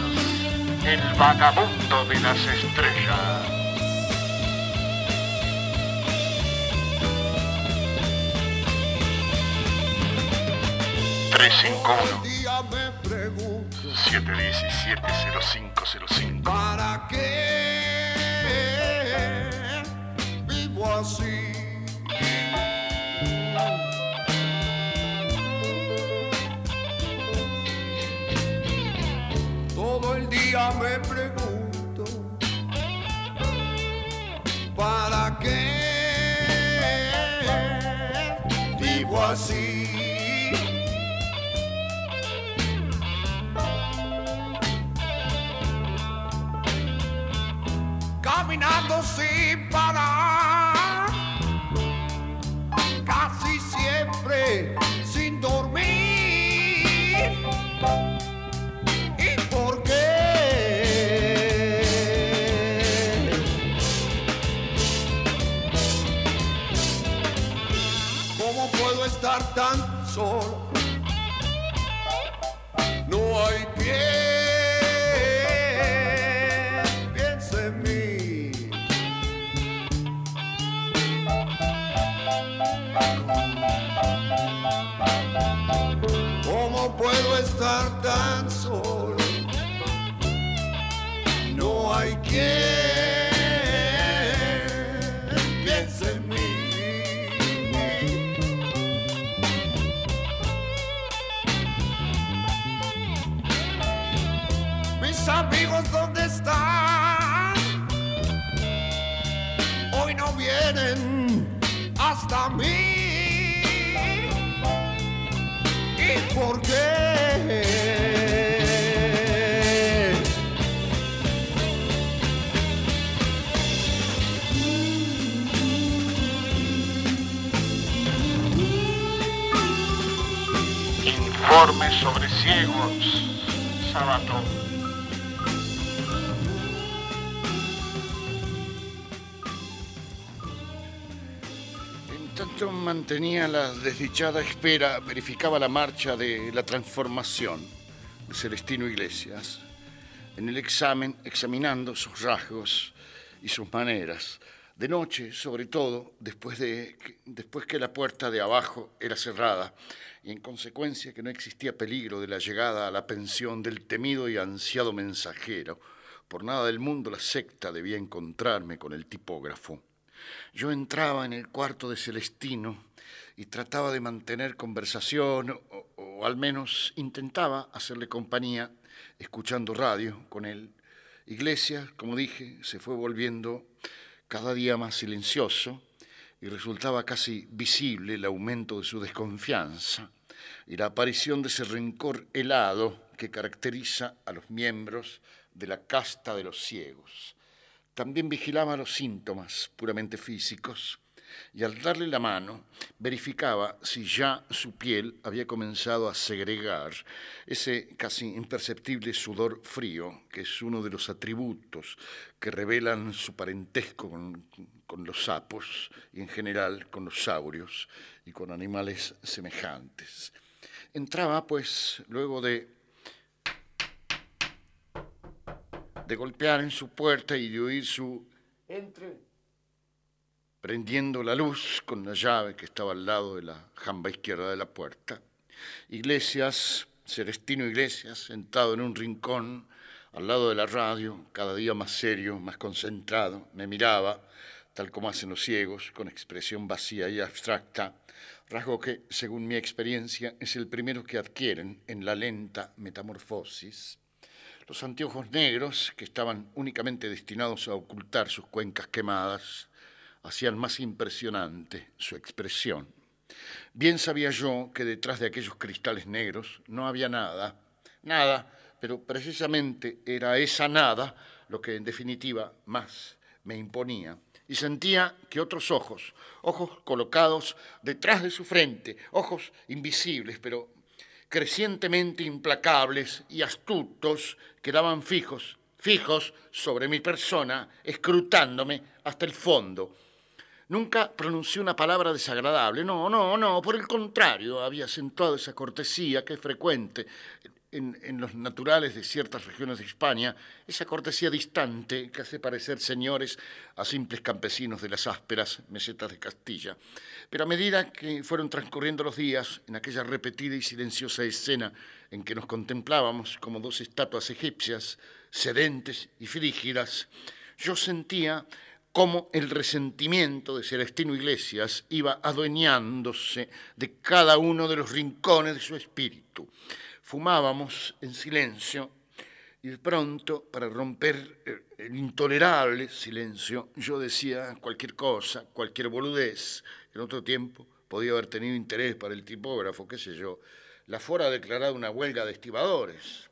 Speaker 6: El vagabundo de las estrellas. Cinco, uno
Speaker 7: día me pregunto
Speaker 6: siete diecisiete cero cinco cero cinco.
Speaker 7: para qué vivo así. Todo el día me pregunto para qué vivo así. Caminando sin parar, casi siempre sin dormir. ¿Y por qué? ¿Cómo puedo estar tan solo? Estar tan solo? No hay quien piense en mí. Mis amigos, ¿dónde están? Hoy no vienen hasta mí.
Speaker 2: En tanto mantenía la desdichada espera, verificaba la marcha de la transformación de Celestino Iglesias. En el examen, examinando sus rasgos y sus maneras. De noche, sobre todo, después, de, después que la puerta de abajo era cerrada y en consecuencia que no existía peligro de la llegada a la pensión del temido y ansiado mensajero. Por nada del mundo la secta debía encontrarme con el tipógrafo. Yo entraba en el cuarto de Celestino y trataba de mantener conversación o, al menos intentaba hacerle compañía escuchando radio con él. Iglesias, como dije, se fue volviendo cada día más silencioso y resultaba casi visible el aumento de su desconfianza y la aparición de ese rencor helado que caracteriza a los miembros de la casta de los ciegos. También vigilaba los síntomas puramente físicos y al darle la mano verificaba si ya su piel había comenzado a segregar ese casi imperceptible sudor frío que es uno de los atributos que revelan su parentesco con, con los sapos y en general con los saurios y con animales semejantes. Entraba, pues, luego de de golpear en su puerta y de oír su entre, prendiendo la luz con la llave que estaba al lado de la jamba izquierda de la puerta. Iglesias, Celestino Iglesias, sentado en un rincón al lado de la radio, cada día más serio, más concentrado, me miraba, tal como hacen los ciegos, con expresión vacía y abstracta, rasgo que, según mi experiencia, es el primero que adquieren en la lenta metamorfosis. Los anteojos negros, que estaban únicamente destinados a ocultar sus cuencas quemadas, hacían más impresionante su expresión. Bien sabía yo que detrás de aquellos cristales negros no había nada, nada, pero precisamente era esa nada lo que en definitiva más me imponía. Y sentía que otros ojos, ojos colocados detrás de su frente, ojos invisibles, pero crecientemente implacables y astutos, quedaban fijos fijos sobre mi persona, escrutándome hasta el fondo. Nunca pronunció una palabra desagradable, no, no, no, por el contrario, había acentuado esa cortesía que es frecuente en, los naturales de ciertas regiones de España, esa cortesía distante que hace parecer señores a simples campesinos de las ásperas mesetas de Castilla. Pero a medida que fueron transcurriendo los días, en aquella repetida y silenciosa escena en que nos contemplábamos como dos estatuas egipcias, sedentes y frígidas, yo sentía cómo el resentimiento de Celestino Iglesias iba adueñándose de cada uno de los rincones de su espíritu fumábamos en silencio y de pronto, para romper el intolerable silencio, yo decía cualquier cosa, cualquier boludez. En otro tiempo podía haber tenido interés para el tipógrafo, qué sé yo. La Fora ha declarado una huelga de estibadores.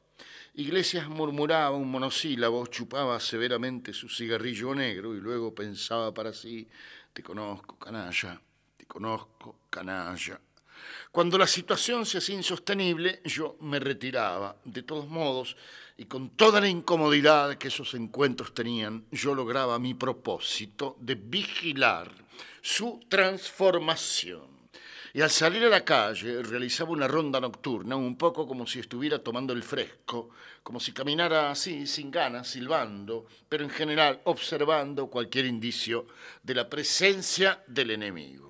Speaker 2: Iglesias murmuraba un monosílabo, chupaba severamente su cigarrillo negro y luego pensaba para sí, te conozco, canalla, te conozco, canalla. Cuando la situación se hacía insostenible, yo me retiraba. De todos modos, y con toda la incomodidad que esos encuentros tenían, yo lograba mi propósito de vigilar su transformación. Y al salir a la calle realizaba una ronda nocturna, un poco como si estuviera tomando el fresco, como si caminara así, sin ganas, silbando, pero en general observando cualquier indicio de la presencia del enemigo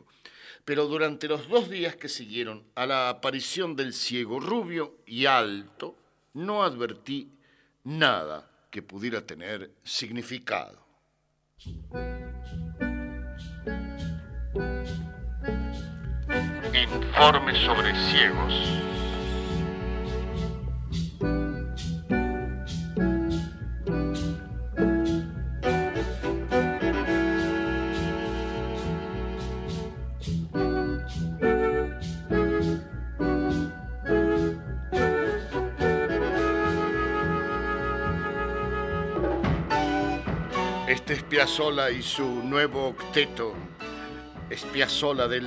Speaker 2: pero durante los dos días que siguieron a la aparición del ciego rubio y alto, no advertí nada que pudiera tener significado. Informe sobre ciegos. Piazzolla y su nuevo octeto, Piazzolla del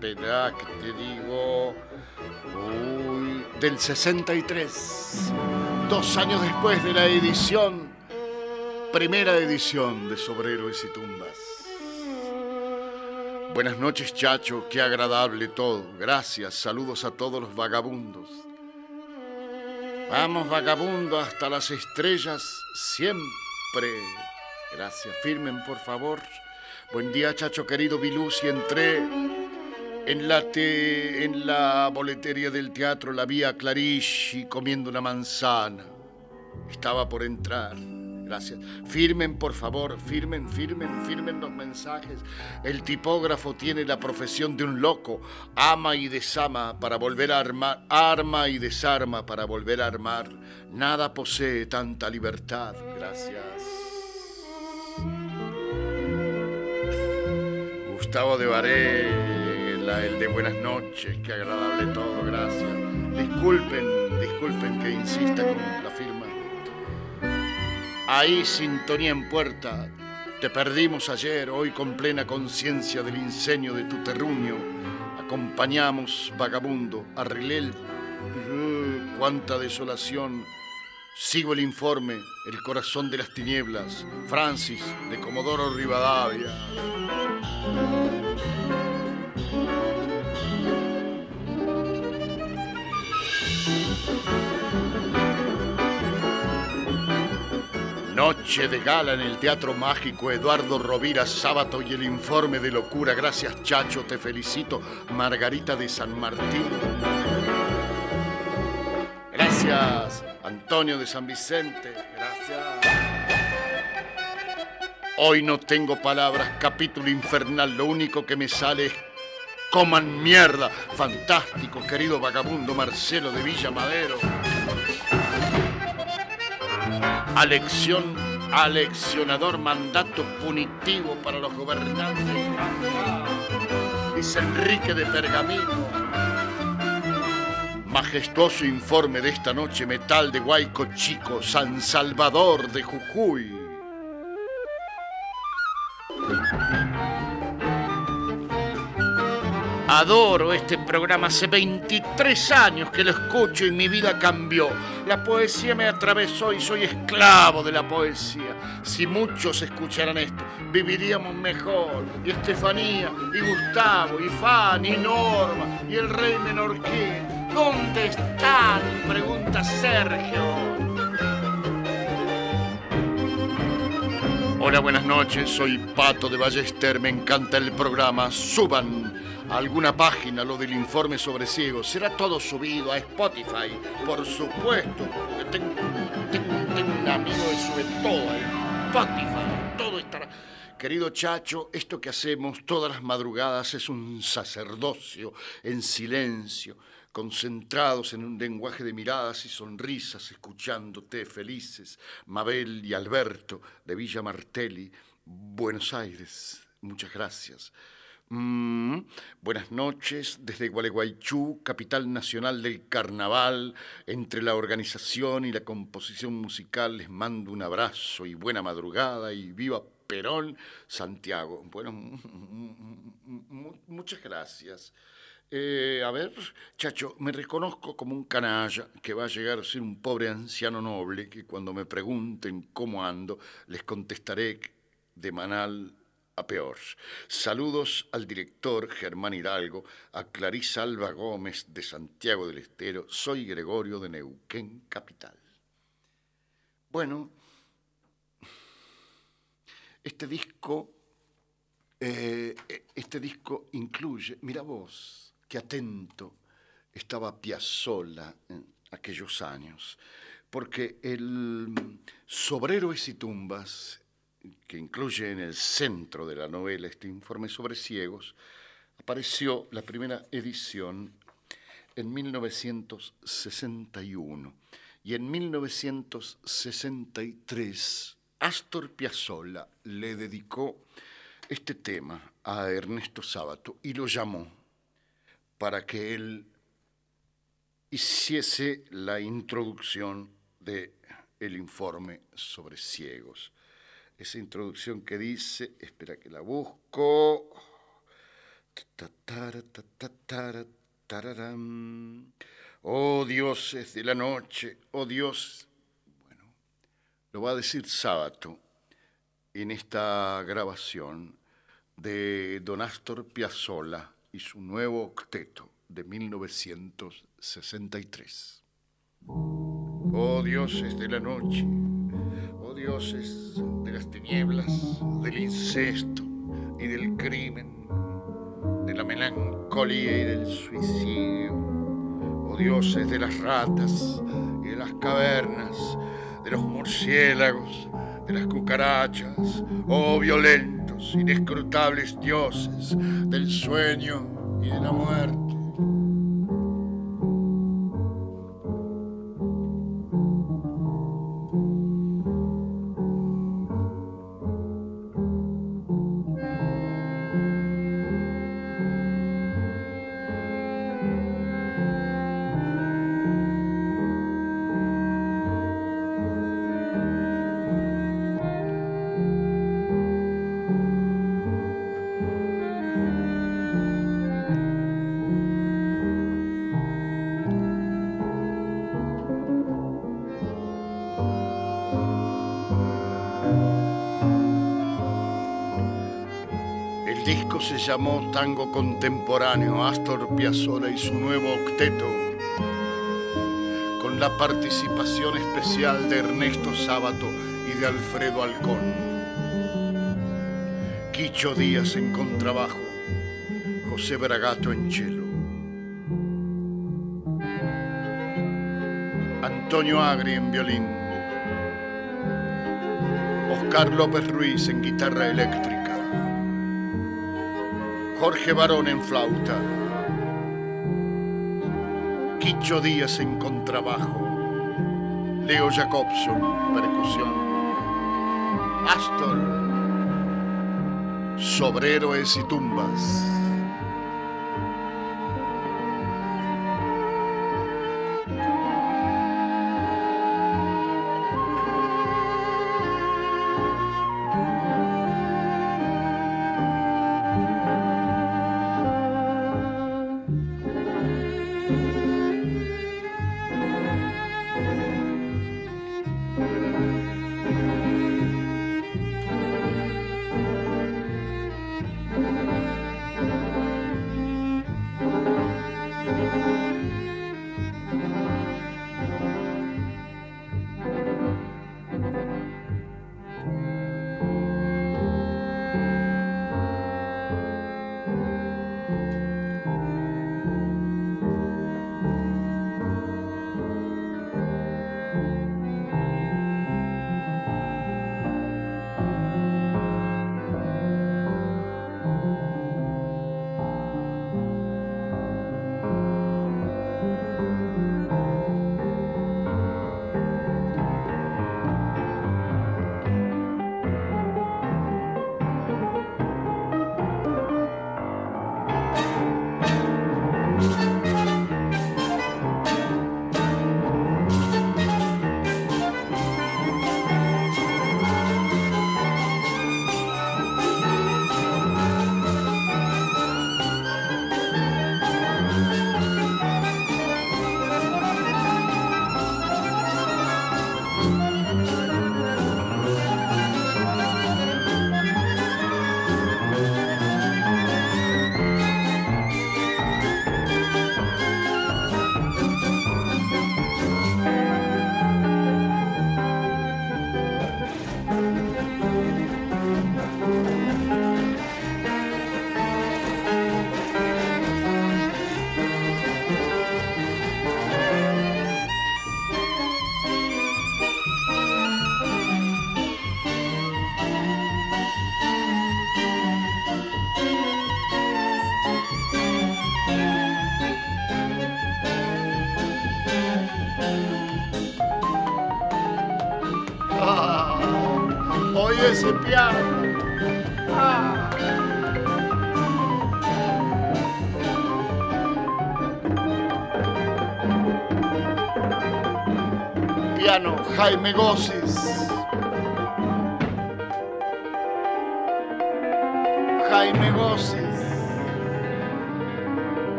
Speaker 2: que te digo, del 63, dos años después de la edición, primera edición de Sobreros y Tumbas. Buenas noches, Chacho, qué agradable todo. Gracias, saludos a todos los vagabundos. Vamos, vagabundo, hasta las estrellas siempre Gracias. Firmen, por favor. Buen día, chacho querido Vilus. Y entré en la, en la boletería del teatro, la vía Clarici comiendo una manzana. Estaba por entrar. Gracias. Firmen, por favor, firmen, firmen, firmen los mensajes. El tipógrafo tiene la profesión de un loco. Ama y desama para volver a armar. Arma y desarma para volver a armar. Nada posee tanta libertad. Gracias. Gustavo de Baré, el de Buenas noches, qué agradable todo, gracias. Disculpen, disculpen que insista con la firma. Ahí, sintonía en puerta, te perdimos ayer, hoy con plena conciencia del incendio de tu terruño. Acompañamos, vagabundo, arreglé el... Uh, cuánta desolación. Sigo el informe, el corazón de las tinieblas, Francis, de Comodoro Rivadavia. Noche de gala en el Teatro Mágico Eduardo Rovira Sábato y el informe de locura. Gracias Chacho, te felicito. Margarita de San Martín. Gracias Antonio de San Vicente. Gracias. Hoy no tengo palabras, capítulo infernal. Lo único que me sale es coman mierda. Fantástico, querido vagabundo Marcelo de Villa Madero. Alección, aleccionador mandato punitivo para los gobernantes. Dice Enrique de Pergamino. Majestuoso informe de esta noche, metal de Guayco Chico, San Salvador de Jujuy. Adoro este programa. Hace 23 años que lo escucho y mi vida cambió. La poesía me atravesó y soy esclavo de la poesía. Si muchos escucharan esto, viviríamos mejor. Y Estefanía, y Gustavo, y Fanny, y Norma, y el rey Menorquín. ¿Dónde están? Pregunta Sergio. Hola, buenas noches. Soy Pato de Ballester. Me encanta el programa. Suban alguna página lo del informe sobre ciegos. Será todo subido a Spotify, por supuesto. Tengo un amigo que sube todo a Spotify. Todo estará. Querido Chacho, esto que hacemos todas las madrugadas es un sacerdocio en silencio, concentrados en un lenguaje de miradas y sonrisas, escuchándote felices, Mabel y Alberto de Villa Martelli, Buenos Aires. Muchas gracias. Mm, buenas noches desde Gualeguaychú, capital nacional del carnaval. Entre la organización y la composición musical les mando un abrazo y buena madrugada y viva Perón, Santiago. Bueno, mu- muchas gracias. Eh, a ver, Chacho, me reconozco como un canalla que va a llegar a ser un pobre anciano noble que cuando me pregunten cómo ando, les contestaré de manal a peor. Saludos al director Germán Hidalgo, a Clarisa Alba Gómez de Santiago del Estero. Soy Gregorio de Neuquén, capital. Bueno, este disco, eh, este disco incluye, mira vos, qué atento estaba Piazzolla en aquellos años, porque el Sobreros y tumbas, que incluye en el centro de la novela este informe sobre ciegos, apareció la primera edición en 1961 y en 1963 Astor Piazzolla le dedicó este tema a Ernesto Sábato y lo llamó para que él hiciese la introducción de el informe sobre ciegos. Esa introducción que dice, espera que la busco. Oh dioses de la noche, oh Dios. Bueno, lo va a decir Sábato en esta grabación de Don Astor Piazzolla y su nuevo octeto de 1963. Oh dioses de la noche, dioses de las tinieblas, del incesto y del crimen, de la melancolía y del suicidio, oh dioses de las ratas y de las cavernas, de los murciélagos, de las cucarachas, oh violentos, inescrutables dioses del sueño y de la muerte. Se llamó Tango Contemporáneo, Astor Piazzolla y su nuevo octeto, con la participación especial de Ernesto Sábato y de Alfredo Alcón. Quicho Díaz en contrabajo, José Bragato en cello. Antonio Agri en violín. Oscar López Ruiz en guitarra eléctrica. Jorge Barón en flauta. Quicho Díaz en contrabajo. Leo Jacobson, percusión. Astor. Sobreros y tumbas. Gossis.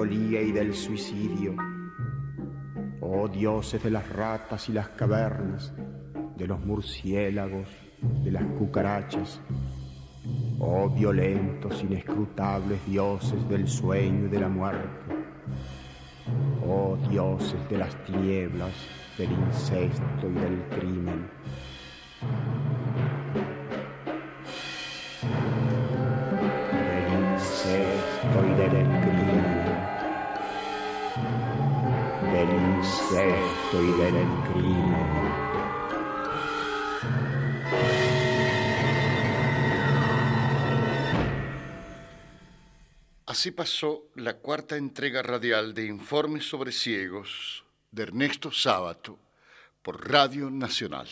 Speaker 8: Y del suicidio. Oh dioses de las ratas y las cavernas, de los murciélagos, de las cucarachas. Oh violentos, inescrutables dioses del sueño y de la muerte. Oh dioses de las tinieblas, del incesto y del crimen. Y del.
Speaker 2: Así pasó la cuarta entrega radial de Informes sobre Ciegos de Ernesto Sábato por Radio Nacional.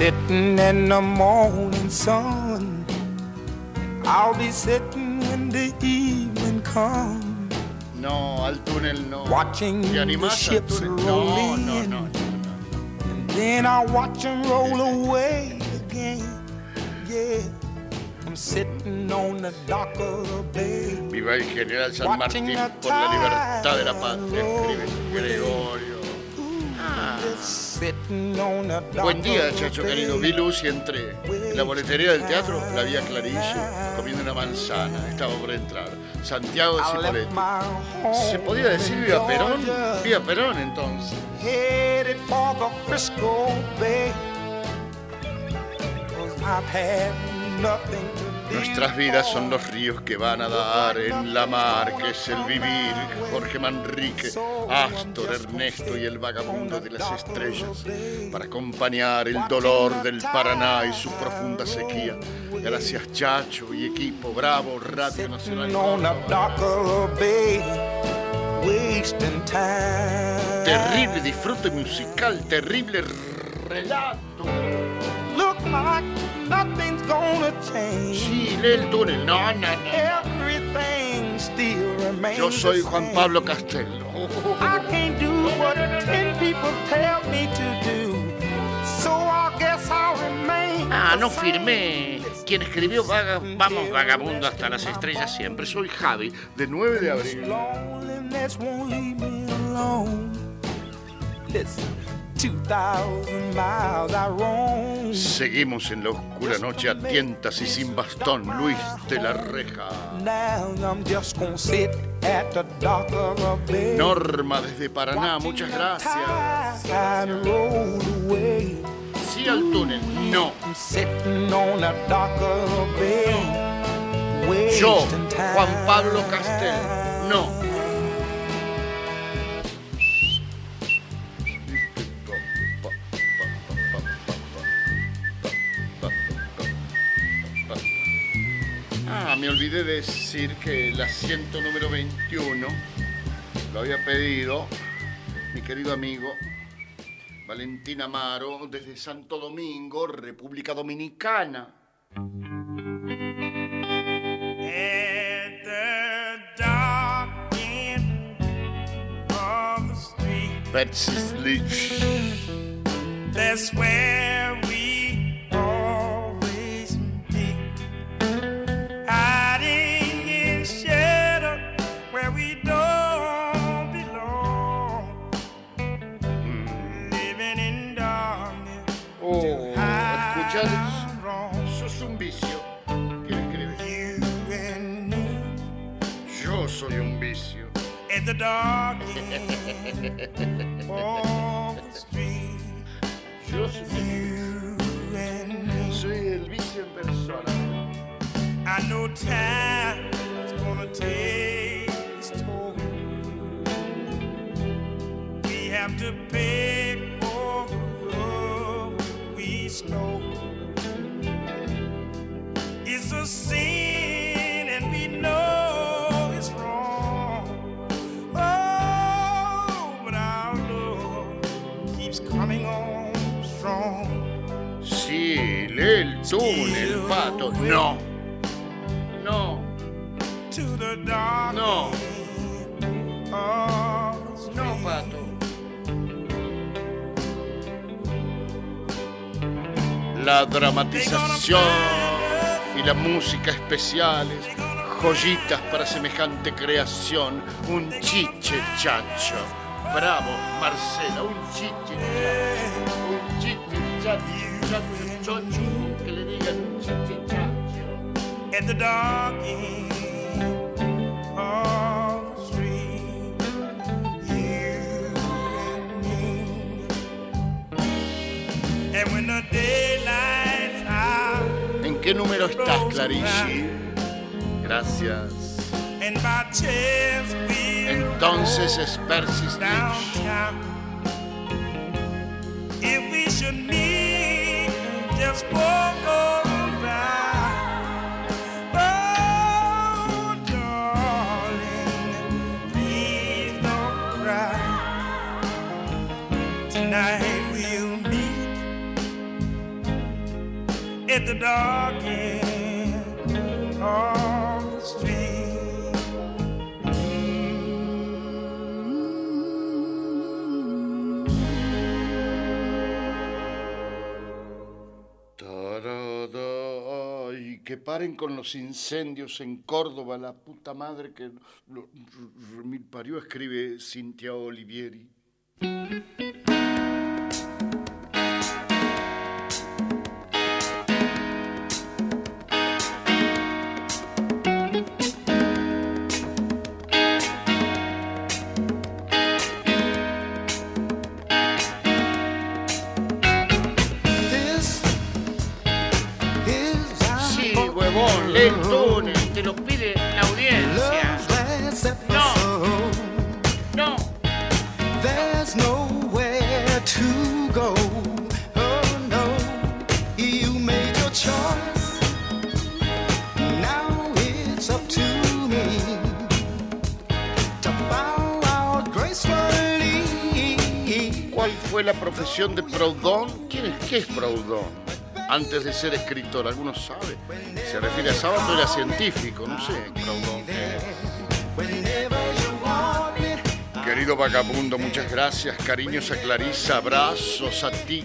Speaker 3: Sitting in the morning sun. I'll be sitting when the evening comes.
Speaker 2: No, al túnel no.
Speaker 3: Watching
Speaker 2: ¿Te
Speaker 3: the ships
Speaker 2: túnel?
Speaker 3: roll
Speaker 2: No, no,
Speaker 3: in.
Speaker 2: no, no.
Speaker 3: And then I watch them roll away again. Yeah. I'm sitting on the dock of the bay.
Speaker 2: Viva el general San Martín por la libertad de la patria, escribe Gregorio.
Speaker 3: Sitting on the dock
Speaker 2: Buen día, chacho querido. Vi luz y entré. En la boletería del teatro la vi a Clarillo comiendo una manzana. Estaba por entrar. Santiago de Cipolletti. ¿Se podía decir Viva Perón? Viva Perón entonces.
Speaker 3: I've had nothing to
Speaker 2: Nuestras vidas son los ríos que van a dar en la mar, que es el vivir. Jorge Manrique, Astor, Ernesto y el vagabundo de las estrellas, para acompañar el dolor del Paraná y su profunda sequía. Gracias, Chacho y equipo, bravo, Radio Nacional. Terrible disfrute musical, terrible relato.
Speaker 3: Nothing's gonna change.
Speaker 2: Sí, lee el túnel. No, no, no.
Speaker 3: Everything still remains.
Speaker 2: Yo soy Juan. Pablo Castelo.
Speaker 3: I can't do what ten people tell me to do. So I guess I'll remain.
Speaker 2: Ah, no firmé. Quien escribió Vaga- Vamos Vagabundo hasta las estrellas siempre. Soy Javi, de 9 de abril.
Speaker 3: Listen, 2,000 miles I roam.
Speaker 2: Seguimos en la oscura noche a tientas y sin bastón. Luis de la Reja.
Speaker 3: Now I'm just gonna sit at the dock of the bay.
Speaker 2: Norma desde Paraná, muchas gracias. Sí al túnel. No. Yo. Juan Pablo Castel. No.
Speaker 9: Me olvidé de decir que el asiento número 21 lo había pedido mi querido amigo Valentín Amaro desde Santo Domingo, República Dominicana. Betsy
Speaker 7: that's where at the dark end of the street.
Speaker 9: Yo
Speaker 7: You and me.
Speaker 9: soy el vicio en persona.
Speaker 7: I know time is gonna take its toll. We have to pay for the love we stole. It's a sin,
Speaker 9: lee el pato. No. No.
Speaker 7: To the dark
Speaker 9: No. No, pato. La dramatización y la música especiales, joyitas para semejante creación, un chiche chacho. Bravo, Marcela, un chiche chacho. Un chiche chacho, chacho, chacho.
Speaker 7: At the dark end of the street. You and me. And when the daylight's out
Speaker 9: ¿En qué número estás, Clarici? Gracias. Entonces es Percy Stitch.
Speaker 7: downtown. If we should meet, just walk
Speaker 9: que paren con los incendios en Córdoba, la puta madre que mil parió, escribe Cintia Olivieri. Ser escritor, ¿alguno sabe? Se refiere a sábado, era científico, no sé,
Speaker 2: me,
Speaker 9: Querido vagabundo, muchas gracias. Cariños a Clarisa, abrazos a ti.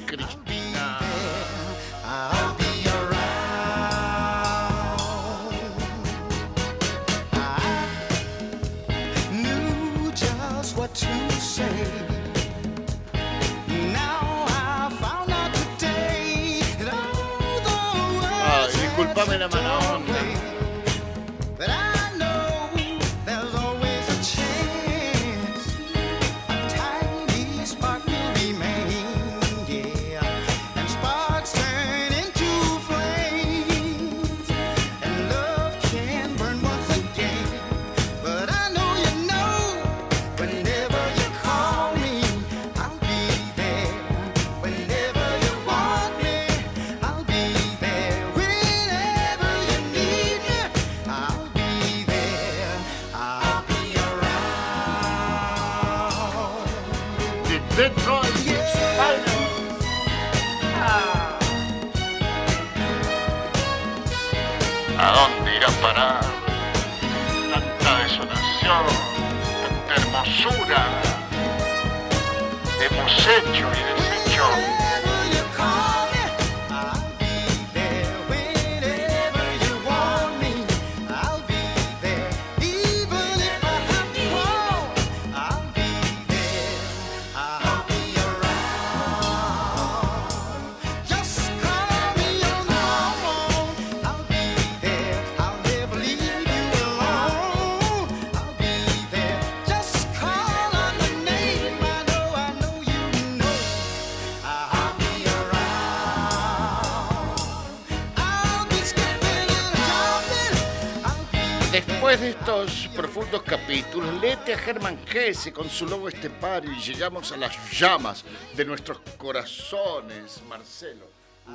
Speaker 2: De estos profundos capítulos, léete a Germán Gese con su logo estepario y llegamos a las llamas de nuestros corazones, Marcelo. Uh,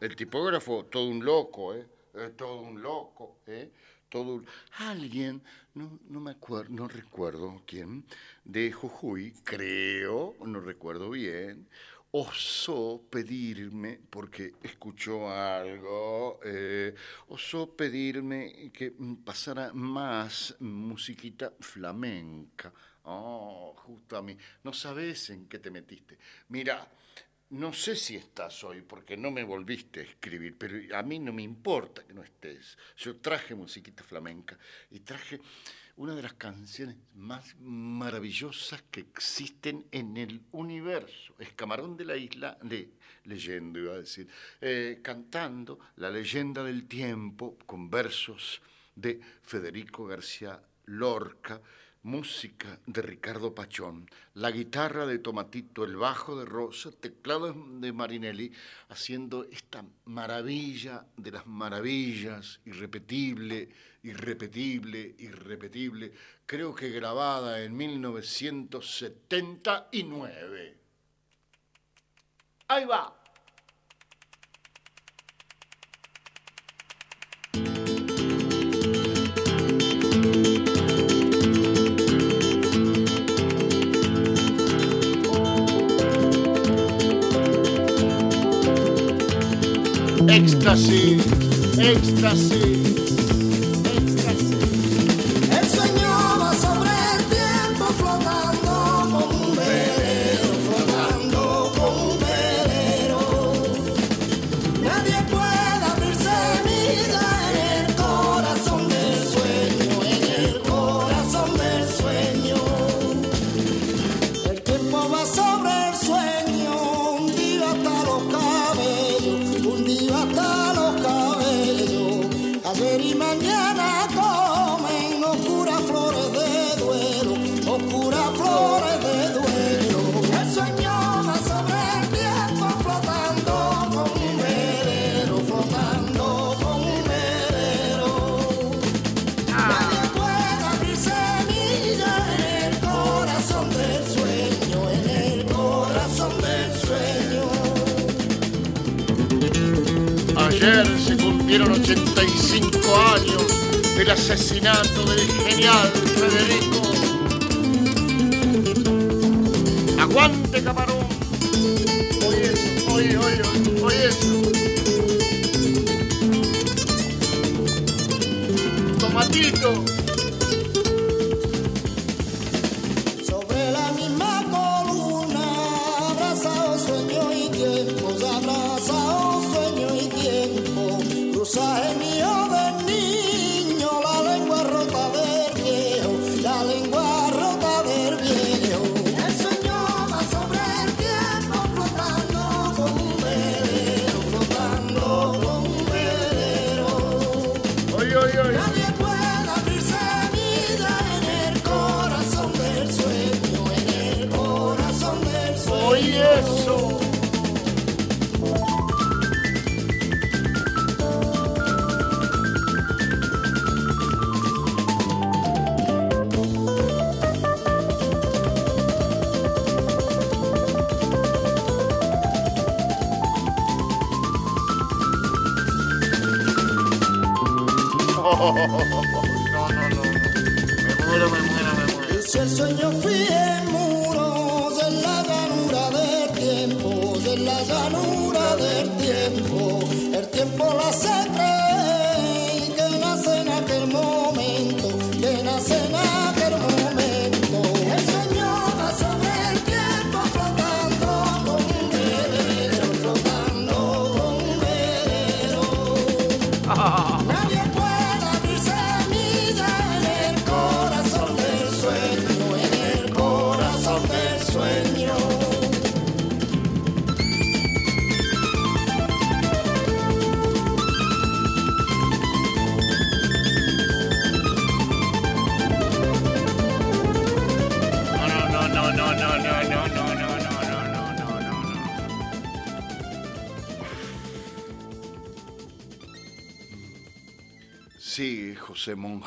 Speaker 2: el tipógrafo, todo un loco, ¿eh? Eh, todo un loco, ¿eh? Todo un- Alguien, no, no me acuerdo, no recuerdo quién, de Jujuy, creo, no recuerdo bien, osó pedirme, porque escuchó algo, eh, osó pedirme que pasara más musiquita flamenca. Oh, justo a mí. No sabes en qué te metiste. Mira, no sé si estás hoy porque no me volviste a escribir, pero a mí no me importa que no estés. Yo traje musiquita flamenca y traje una de las canciones más maravillosas que existen en el universo. Es Camarón de la Isla, de leyendo iba a decir, eh, cantando la leyenda del tiempo con versos de Federico García Lorca, música de Ricardo Pachón, la guitarra de Tomatito, el bajo de Rosa, teclado de Marinelli, haciendo esta maravilla de las maravillas, irrepetible, irrepetible, irrepetible, creo que grabada en 1979. Ahí va.
Speaker 10: ecstasy, ecstasy. Ayer
Speaker 2: se cumplieron 85 años del asesinato del genial Federico. Aguante camarón. Oye eso, oye, oye, oye eso. Tomatito.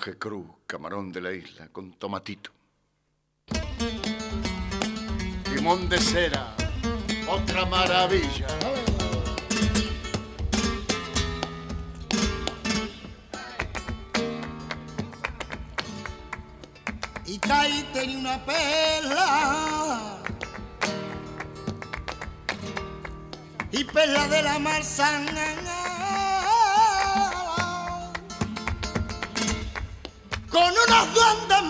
Speaker 2: Monje Cruz, camarón de la isla, con tomatito. Limón de cera, otra maravilla.
Speaker 10: y caí tenía una perla y perla de la mar con unos duendes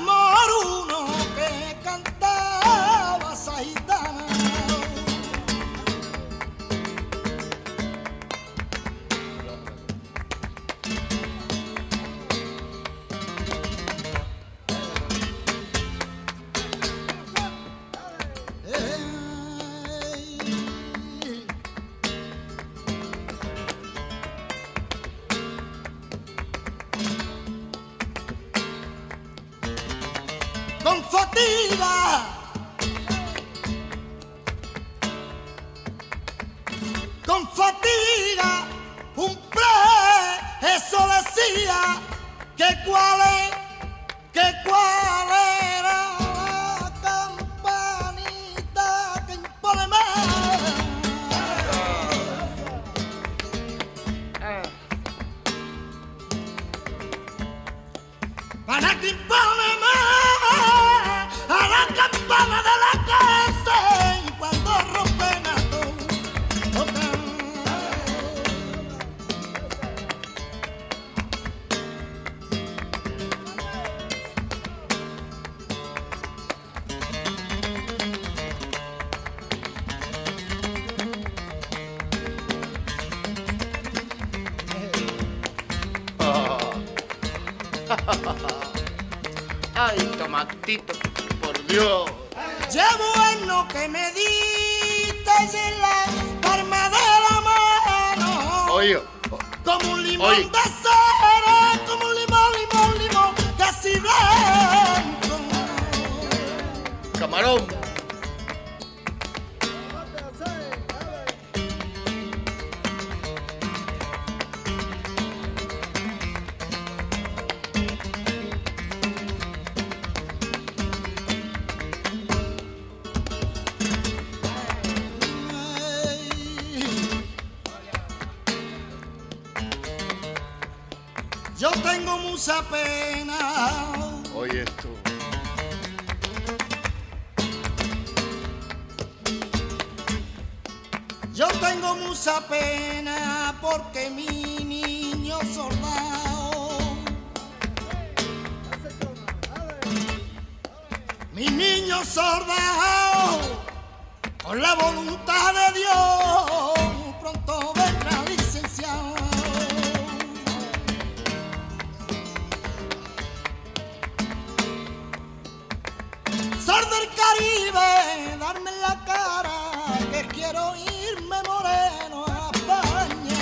Speaker 10: quiero irme moreno a España.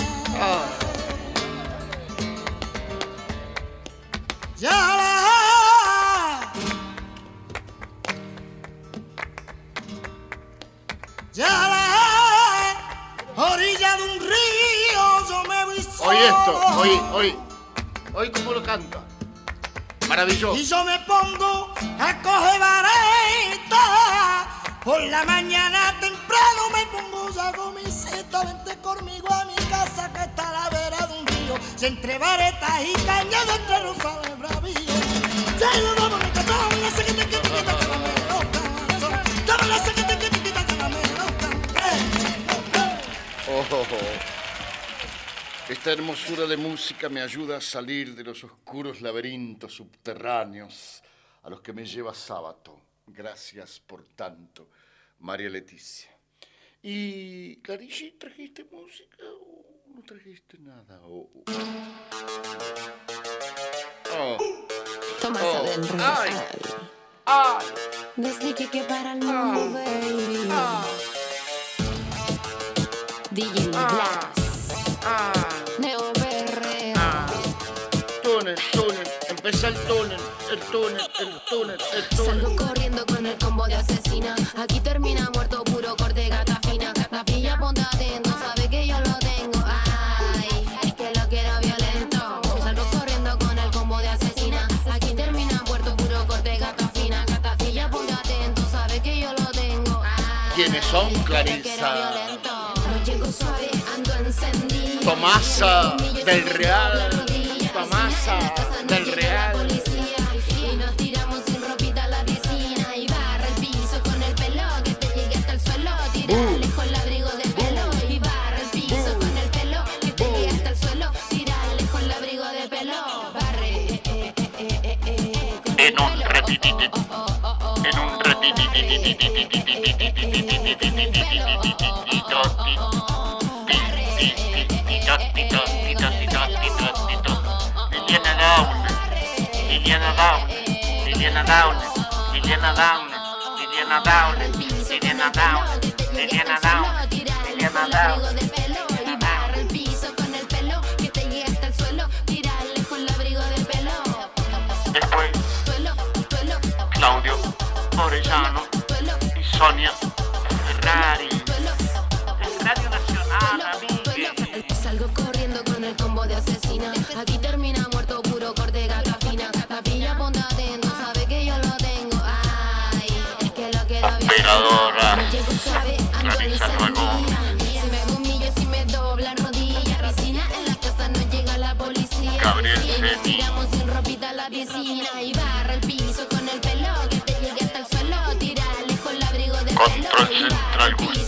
Speaker 10: Ya la, ya la, orilla de un río, yo me voy solo.
Speaker 2: Oye esto, oye, oye. Oye cómo lo canta. Maravilloso.
Speaker 10: Y yo me pongo a coger vareta. Por la mañana temprano me pongo ya camiseta. Vente conmigo a mi casa que está a la vera de un río. Si entre varetas y cañadas entre rosales bravíos. Se mi la que te quita. Dame la que te quita.
Speaker 2: Oh, oh, oh. Esta hermosura de música me ayuda a salir de los oscuros laberintos subterráneos a los que me lleva sábado. Gracias por tanto, María Leticia. Y, Clarici, ¿trajiste música o no trajiste nada? O- Oh.
Speaker 11: Tomás
Speaker 2: Oh.
Speaker 11: del
Speaker 2: Ay. ¡Ay!
Speaker 11: Desde que que para el mundo, baby. DJ Blas. Neo Berrea.
Speaker 2: Túnel, túnel, empieza el túnel, el túnel, el túnel, el túnel.
Speaker 11: Salgo corriendo con el combo de asesina. Aquí termina muerto puro corte gata fina. La pilla ponte atento, sabe que yo lo tengo. Ay, es que lo quiero violento. Salgo corriendo con el combo de asesina. Aquí termina muerto puro corte gata fina. Gata filla ponte atento, sabe que yo lo tengo. Ay,
Speaker 2: ¿Quiénes son, Clarisa?
Speaker 11: quiero violento. No llego suave, ando encendido.
Speaker 2: Tomasa del Real, Tomasa Liliana Downes, Liliana Downes, Liliana Downes, Liliana Liliana Liliana Liliana Sonia central,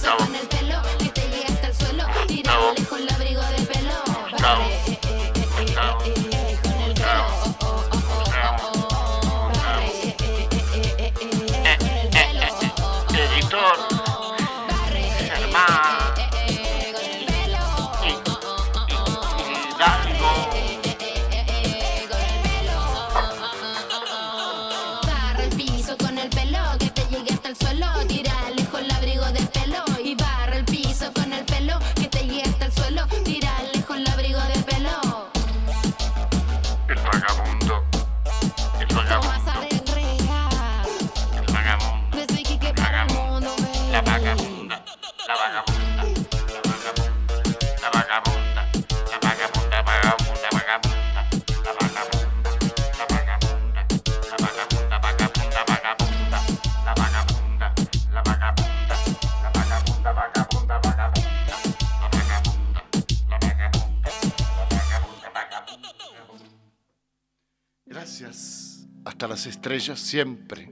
Speaker 2: estrellas siempre.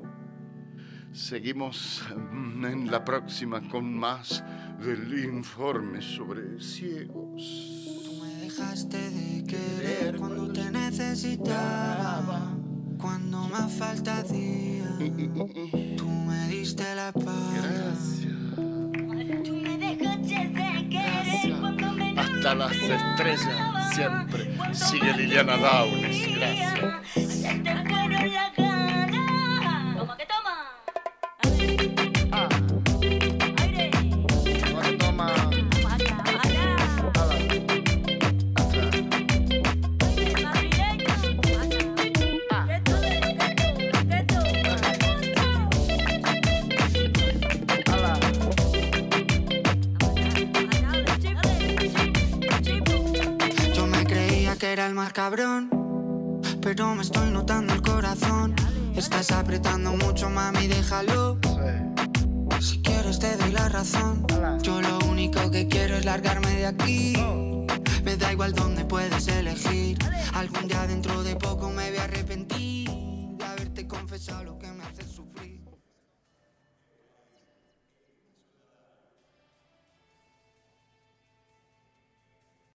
Speaker 2: Seguimos en la próxima con más del informe sobre ciegos.
Speaker 9: Tú me dejaste de querer cuando te necesitaba, cuando más falta hacía. Tú me diste la paz.
Speaker 2: Hasta las estrellas siempre. Sigue Liliana Downes. Gracias.
Speaker 9: Yo me creía que era el más cabrón, pero me estoy notando el corazón. Estás apretando mucho, mami, déjalo. Si quieres te doy la razón. Yo lo único que quiero es largarme de aquí. Me da igual dónde puedes elegir. Algún día dentro de poco me voy a arrepentir de haberte confesado.